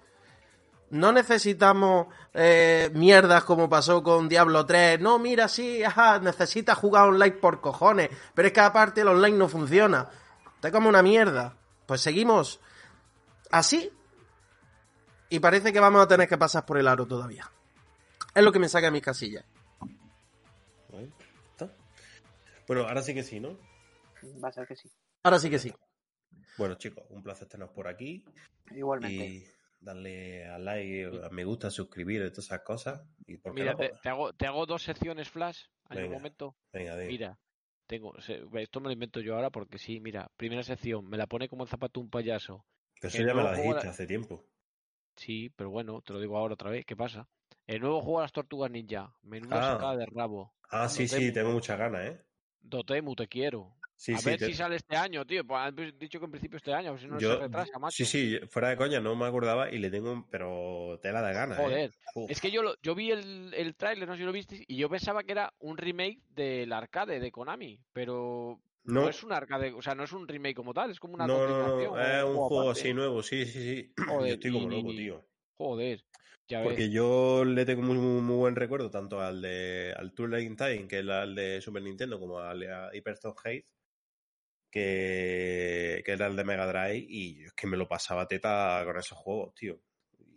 No necesitamos eh, mierdas como pasó con Diablo 3. No, mira, sí, ajá, necesitas jugar online por cojones. Pero es que aparte el online no funciona. Está como una mierda. Pues seguimos así. Y parece que vamos a tener que pasar por el aro todavía. Es lo que me saca a mis casillas. Ahí está. Bueno, ahora sí que sí, ¿no? Va a ser que sí. Ahora sí que sí. Bueno, chicos, un placer tenernos por aquí. Igualmente. Y darle a like, a me gusta, suscribir y todas esas cosas. Y por Mira, no? te, te hago, te hago dos secciones flash en un momento. Venga, venga. Mira, tengo, se- esto me lo invento yo ahora porque sí, mira, primera sección, me la pone como el zapato un payaso. Pero eso ya me juego dijiste de- hace tiempo. Sí, pero bueno, te lo digo ahora otra vez, ¿qué pasa? El nuevo juego de las tortugas ninja, menuda Ah. sacada de rabo. Ah, sí, sí, tengo muchas ganas, ¿eh? Dotemu, te quiero. Sí, a sí. ver te- si sale este año, tío. Pues han dicho que en principio este año, a ver si no se yo, retrasa, macho. sí, sí, fuera de coña, no me acordaba y le tengo, un- pero tela de ganas, ¿eh? Joder. Es que yo, lo- yo vi el, el tráiler, no sé si lo visteis, y yo pensaba que era un remake del arcade de Konami, pero no, No, es un arcade, o sea, no es un remake como tal, es como una no, no, no, es o un juego así nuevo, sí, sí, sí. <clears throat> Joder, yo estoy como loco, tío. Joder, ya ves. Porque yo le tengo muy, muy, muy buen recuerdo tanto al de al Turning Time, que es el de Super Nintendo, como al de Hyperstone Hate, que, que era el de Mega Drive, y yo es que me lo pasaba teta con esos juegos, tío.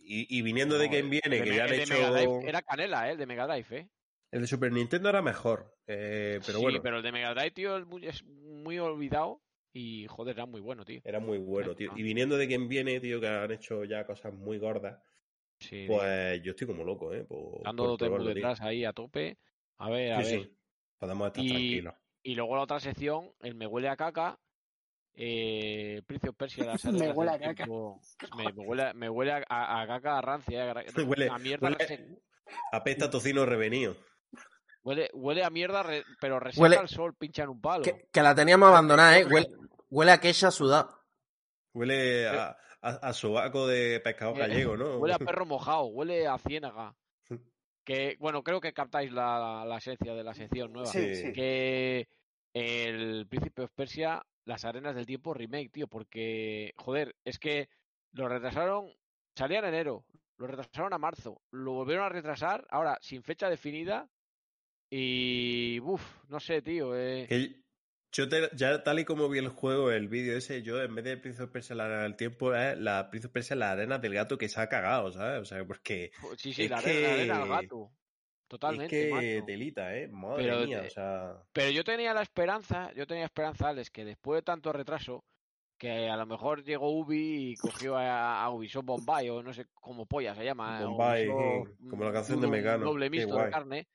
Y, y viniendo de quien viene, que ya han hecho. Era canela, ¿eh? El de Mega Drive, ¿eh? El de Super Nintendo era mejor, eh, pero sí, bueno, pero el de Mega Drive, tío, es muy, es muy olvidado y, joder, era muy bueno, tío. era muy bueno, tío. Y viniendo de quien viene, tío, que han hecho ya cosas muy gordas, Sí, tío. pues yo estoy como loco, ¿eh? Por, Dando por detrás ahí a tope. A ver, a Sí, ver. sí. Podemos estar Y- tranquilos. Y luego la otra sección, el Me huele a caca. Eh, Prince of Persia, <laughs> las Me huele a caca. tiempo. Me, me huele, me huele a, a- a caca a rancia, eh, <laughs> a, Huele- a mierda. huele- Apesta tocino revenido. Huele, huele a mierda, re- pero reseca Huele- al sol, pincha en un palo. Que, que la teníamos abandonada, ¿eh? Huele, huele a queixa sudada. Huele a, a, a sobaco de pescado Huele- gallego, ¿no? Huele a <laughs> perro mojado, huele a ciénaga. Que, bueno, creo que captáis la, la esencia de la sección nueva. Sí, Sí. que el Príncipe of Persia, las arenas del tiempo remake, tío, porque, joder, es que lo retrasaron, salía en enero, lo retrasaron a marzo, lo volvieron a retrasar, ahora sin fecha definida y, uff, no sé, tío, eh, Que yo te- ya tal y como vi el juego, el vídeo ese, yo en vez de Prince of Persia la arena del tiempo, es la Prince of Persia la arena del gato que se ha cagado, ¿sabes? O sea, porque sí, sí, la arena, la arena que- gato, totalmente, es que macho. delita, ¿eh? Madre Pero mía, o sea... Pero yo tenía la esperanza, yo tenía esperanza, Alex, que después de tanto retraso, que a lo mejor llegó Ubi y cogió a, a Ubisoft Bombay, o no sé cómo polla se llama. eh, Bombay, Ubisoft, como la canción de un Mecano, doble mixto de carne.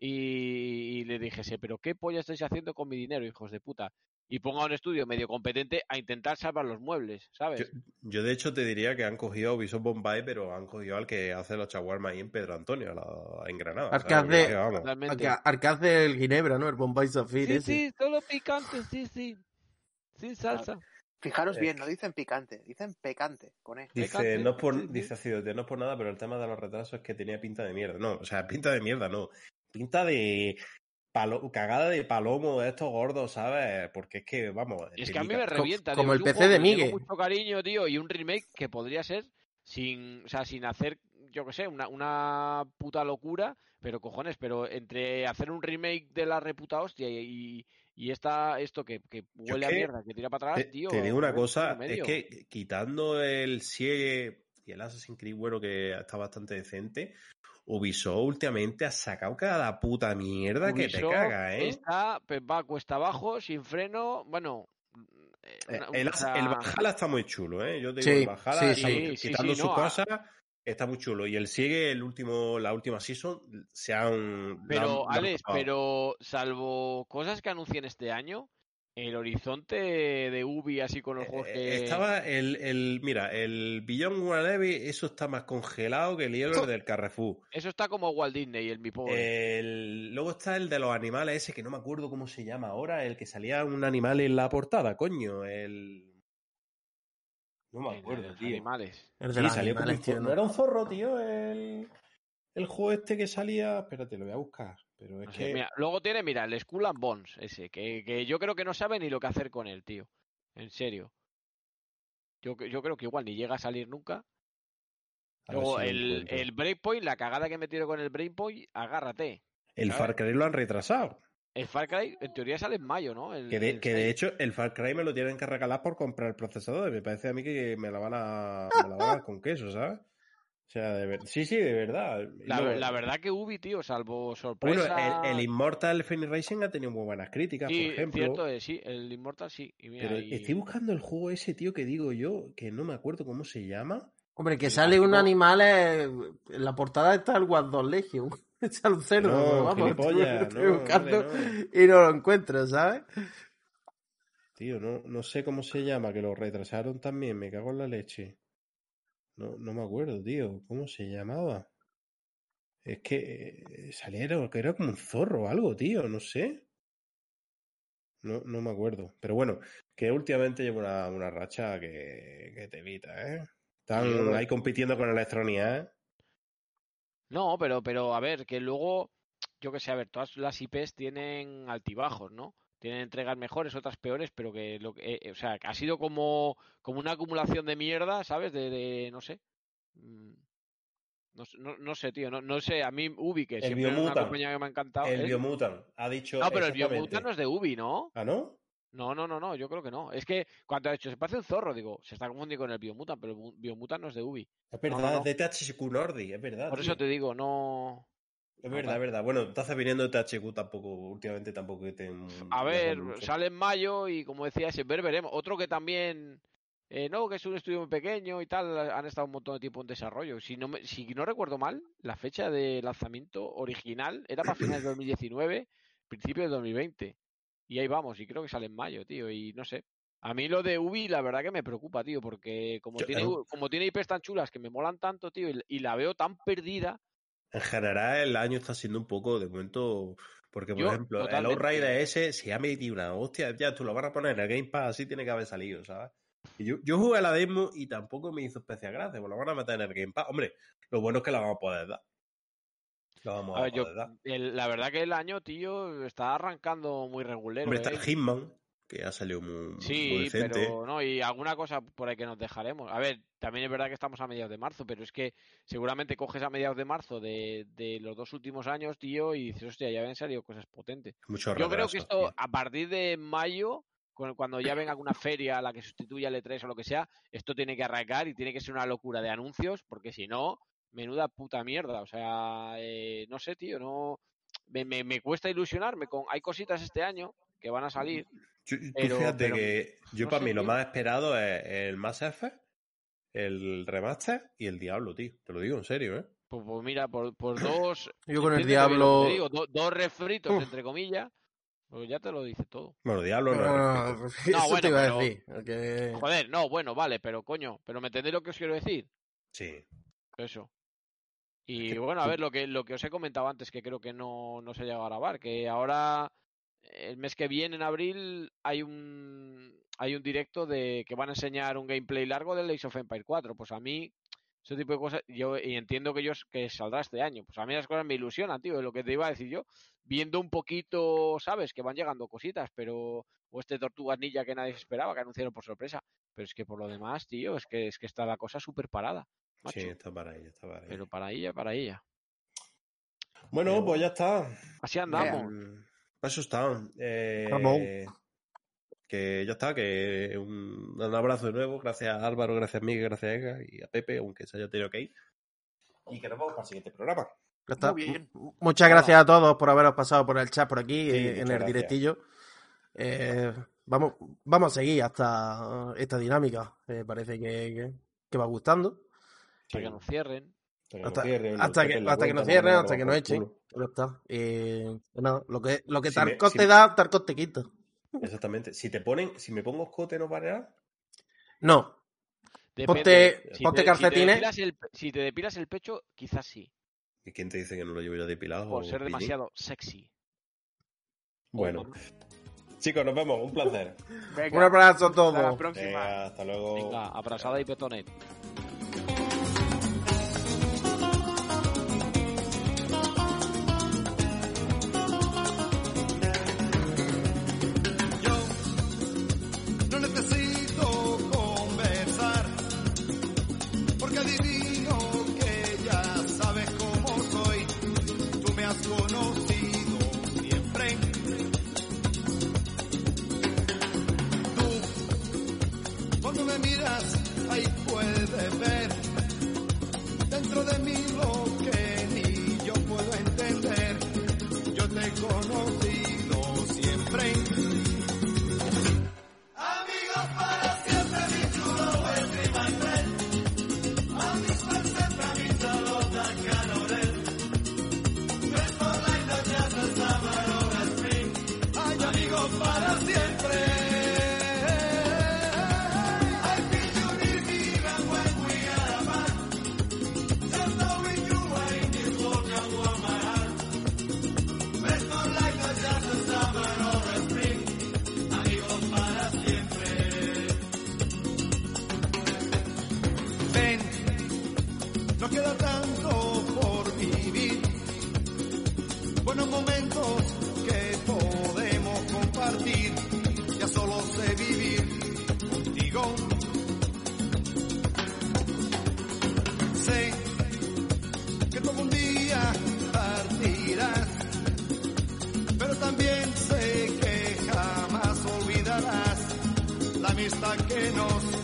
Y, y le dijese, pero ¿qué polla estáis haciendo con mi dinero, hijos de puta? Y pongo a un estudio medio competente a intentar salvar los muebles, ¿sabes? Yo, yo de hecho te diría que han cogido a Ubisoft Bombay, pero han cogido al que hace los chaguarmas ahí en Pedro Antonio, la- en Granada. Al ¿sabes? que hace- Que vamos. Totalmente. Al que, al que hace el Ginebra, ¿no? El Bombay Zafir. Sí, ese. sí, solo picante, sí, sí. Sin salsa. Fijaros Eh. bien, no dicen picante, dicen pecante con E. Dice, Pecante, no es por, sí, sí. dice Acidete, no es por nada, pero el tema de los retrasos es que tenía pinta de mierda. No, o sea, pinta de mierda, no. Pinta de palo- cagada de palomo de estos gordos, ¿sabes? Porque es que, vamos. Es que a mí me revienta. como digo, el PC de que le tengo Migue. mucho cariño, tío, y un remake que podría ser sin, o sea, sin hacer, yo que sé, una, una puta locura, pero cojones, pero entre hacer un remake de la reputa hostia y, y esta, esto que, que huele es a mierda, que tira para atrás, Te, tío. te digo una cosa, es que quitando el Siege y el Assassin's Creed, bueno, que está bastante decente, Ubisoft últimamente ha sacado cada puta mierda que te caga, ¿eh? Está, pues, va cuesta abajo, sin freno, bueno. eh, una- El, el Valhalla está muy chulo, ¿eh? Yo te digo, Sí, el sí, sí. Sí, quitando sí, sus no, ah. cosas, está muy chulo. Y el Siege, el último, la última season, se han... Pero, han- han Alex, pero salvo cosas que anuncien este año, el horizonte de Ubi así con los juegos Eh, que... Estaba el, el, mira, el Beyond Wannabes, eso está más congelado que el hielo del Carrefour. Eso está como Walt Disney, el mi Eh, pobre. El, luego está el de los animales ese, que no me acuerdo cómo se llama ahora, el que salía un animal en la portada, coño, el... No me acuerdo, los tío. animales. El de Sí, los salió como un animales, tío. ¿no? No era un zorro, tío, el, el juego este que salía. Espérate, lo voy a buscar. Pero es No sé, que. mira, luego tiene, mira, el Skull and Bones, ese, que, que yo creo que no sabe ni lo que hacer con él, tío. En serio. Yo, que- yo creo que igual ni llega a salir nunca. a Luego si el, el Breakpoint, la cagada que me tiro con el Breakpoint, agárrate. El ¿sabes? Far Cry lo han retrasado. El Far Cry, en teoría, sale en mayo, ¿no? El- Que de, el que de seis. hecho, el Far Cry me lo tienen que regalar por comprar el procesador. Me parece a mí que me la van a, me la van a con queso, ¿sabes? O sea, de ver- sí, sí, de verdad. La, luego- la verdad que Ubi, tío, salvo Bueno, sorpresa... el, el Immortal Phoenix Racing ha tenido muy buenas críticas, sí, por ejemplo. cierto, es, sí, el Immortal sí. Y mira, Pero y- estoy buscando el juego ese, tío, que digo yo, que no me acuerdo cómo se llama. Hombre, que El sale un animal, eh, en la portada está el Wild Dog Legion. <laughs> Está un cerdo, No, vamos, estoy no, buscando hombre, y no lo encuentro, ¿sabes? Tío, no, no sé cómo se llama, que lo retrasaron también, me cago en la leche. No, no me acuerdo, tío, ¿cómo se llamaba? Es que eh, salieron, que era como un zorro o algo, tío, no sé. No, no me acuerdo. Pero bueno, que últimamente llevo una, una racha que, que te evita, ¿eh? Están ahí compitiendo con Electronia, ¿eh? No, pero, pero a ver, que luego, yo que sé, a ver, todas las IPs tienen altibajos, ¿no? Tienen entregas mejores, otras peores, pero que, lo que eh, eh, o sea, ha sido como, como una acumulación de mierda, ¿sabes? De, de no sé. Mm, No, sé- no, no sé, tío, no, no sé, a mí Ubi, que El siempre es una compañía que me ha encantado. El ¿eh? Biomutant ha dicho. No, pero el. Biomutant no es de Ubi, ¿no? ¿Ah, no? No, no, no, no, yo creo que no. Es que cuando ha dicho, se parece un zorro, digo, se está confundiendo con el Biomutant, pero el Biomutant no es de Ubi. Es verdad, no, no. es de THQ Nordic, es verdad. Por tío. eso te digo, no. Es verdad, es verdad. Bueno, entonces viniendo de THQ tampoco, últimamente tampoco que te. A ver, sale en mayo y como decía, ese ver veremos. Otro que también, eh, no, que es un estudio muy pequeño y tal, han estado un montón de tiempo en desarrollo. Si no, me- si no recuerdo mal, la fecha de lanzamiento original era para finales de 2019, <coughs> principio de 2020. Y ahí vamos, y creo que sale en mayo, tío, y no sé. A mí lo de Ubi, la verdad que me preocupa, tío, porque como Yo- tiene, eh. como tiene IPs tan chulas que me molan tanto, tío, y, y la veo tan perdida, En general, el año está siendo un poco, de momento. Porque, por Yo, ejemplo, el totalmente. Outrider ese se ha metido una hostia. Ya, tú lo van a poner en el Game Pass, así tiene que haber salido, ¿sabes? Y yo, yo jugué a la demo y tampoco me hizo especial gracia, pues lo van a meter en el Game Pass. Hombre, lo bueno es que la vamos a poder dar. La vamos a, a ver, yo, poder dar. el- la verdad que el año, tío, está arrancando muy regulero. Hombre, está ¿eh? el Hitman, que ha salido muy, muy Sí, decente. pero no, y alguna cosa por ahí que nos dejaremos. A ver, también es verdad que estamos a mediados de marzo, pero es que seguramente coges a mediados de marzo de, de los dos últimos años, tío, y dices, hostia, ya habían salido cosas potentes. Mucho Yo creo que esto, tío. a partir de mayo, cu- cuando ya venga alguna feria a la que sustituya el E3 o lo que sea, esto tiene que arrancar y tiene que ser una locura de anuncios, porque si no, menuda puta mierda. O sea, eh, no sé, tío, no. Me, me, me cuesta ilusionarme con. Hay cositas este año que van a salir. Yo- tú fíjate pero que yo no para sé, mí lo más esperado es el Mass Effect, el remaster y el Diablo, tío. Te lo digo en serio, ¿eh? Pues, pues mira, por, por dos. <clears throat> Yo con el Diablo. te digo, do- dos refritos, Uf. entre comillas, pues ya te lo dice todo. Bueno, Diablo no, <laughs> eso bueno, te iba pero- a decir. Joder, no, bueno, vale, pero coño, pero ¿me entendéis lo que os quiero decir? Sí. Eso. Y bueno, a ver, lo que, lo que os he comentado antes, que creo que no, no se llega a grabar, que ahora, el mes que viene, en abril, hay un hay un directo de que van a enseñar un gameplay largo del Age of Empire 4. Pues a mí, ese tipo de cosas, yo y entiendo que ellos que saldrá este año. Pues a mí las cosas me ilusionan, tío, es lo que te iba a decir yo. Viendo un poquito, ¿sabes? Que van llegando cositas, pero. O este Tortugas Ninja que nadie se esperaba, que anunciaron por sorpresa. Pero es que por lo demás, tío, es que, es que está la cosa súper parada. Macho. Sí, está para ella, está para ella. Pero para ella, para ella. Bueno, pero- pues ya está. Así andamos. Eso está. Eh, que ya está, que un, un abrazo de nuevo. Gracias a Álvaro, gracias a Miguel, gracias a Ega y a Pepe, aunque se haya tenido que ir. Y que nos vamos para el siguiente programa. Ya está. Muy bien. Muchas gracias a todos por haberos pasado por el chat por aquí, Sí, eh, en el gracias. directillo. Eh, vamos, vamos a seguir hasta esta dinámica. Eh, parece que, que- que va gustando. Hasta que nos cierren. Hasta que, hasta, nos cierren, hasta que, hasta que nos cierren, que nos echen. Está. Eh, lo que, lo que si te da, Tarkov te quita. Exactamente. Si te ponen, si me pongo escote, ¿no parará? No. Depende. Ponte, ponte calcetines. Si te, depilas el pecho, quizás sí. ¿Y quién te dice que no lo llevo yo depilado? Por ser demasiado sexy. Bueno. <laughs> Chicos, nos vemos. Un placer. Venga, Un abrazo a todos. Hasta la próxima. Hasta luego. Venga, abrazada y petonet. queda tanto por vivir. Buenos momentos que podemos compartir, ya solo sé vivir contigo. Sé que todo un día partirás, pero también sé que jamás olvidarás la amistad que nos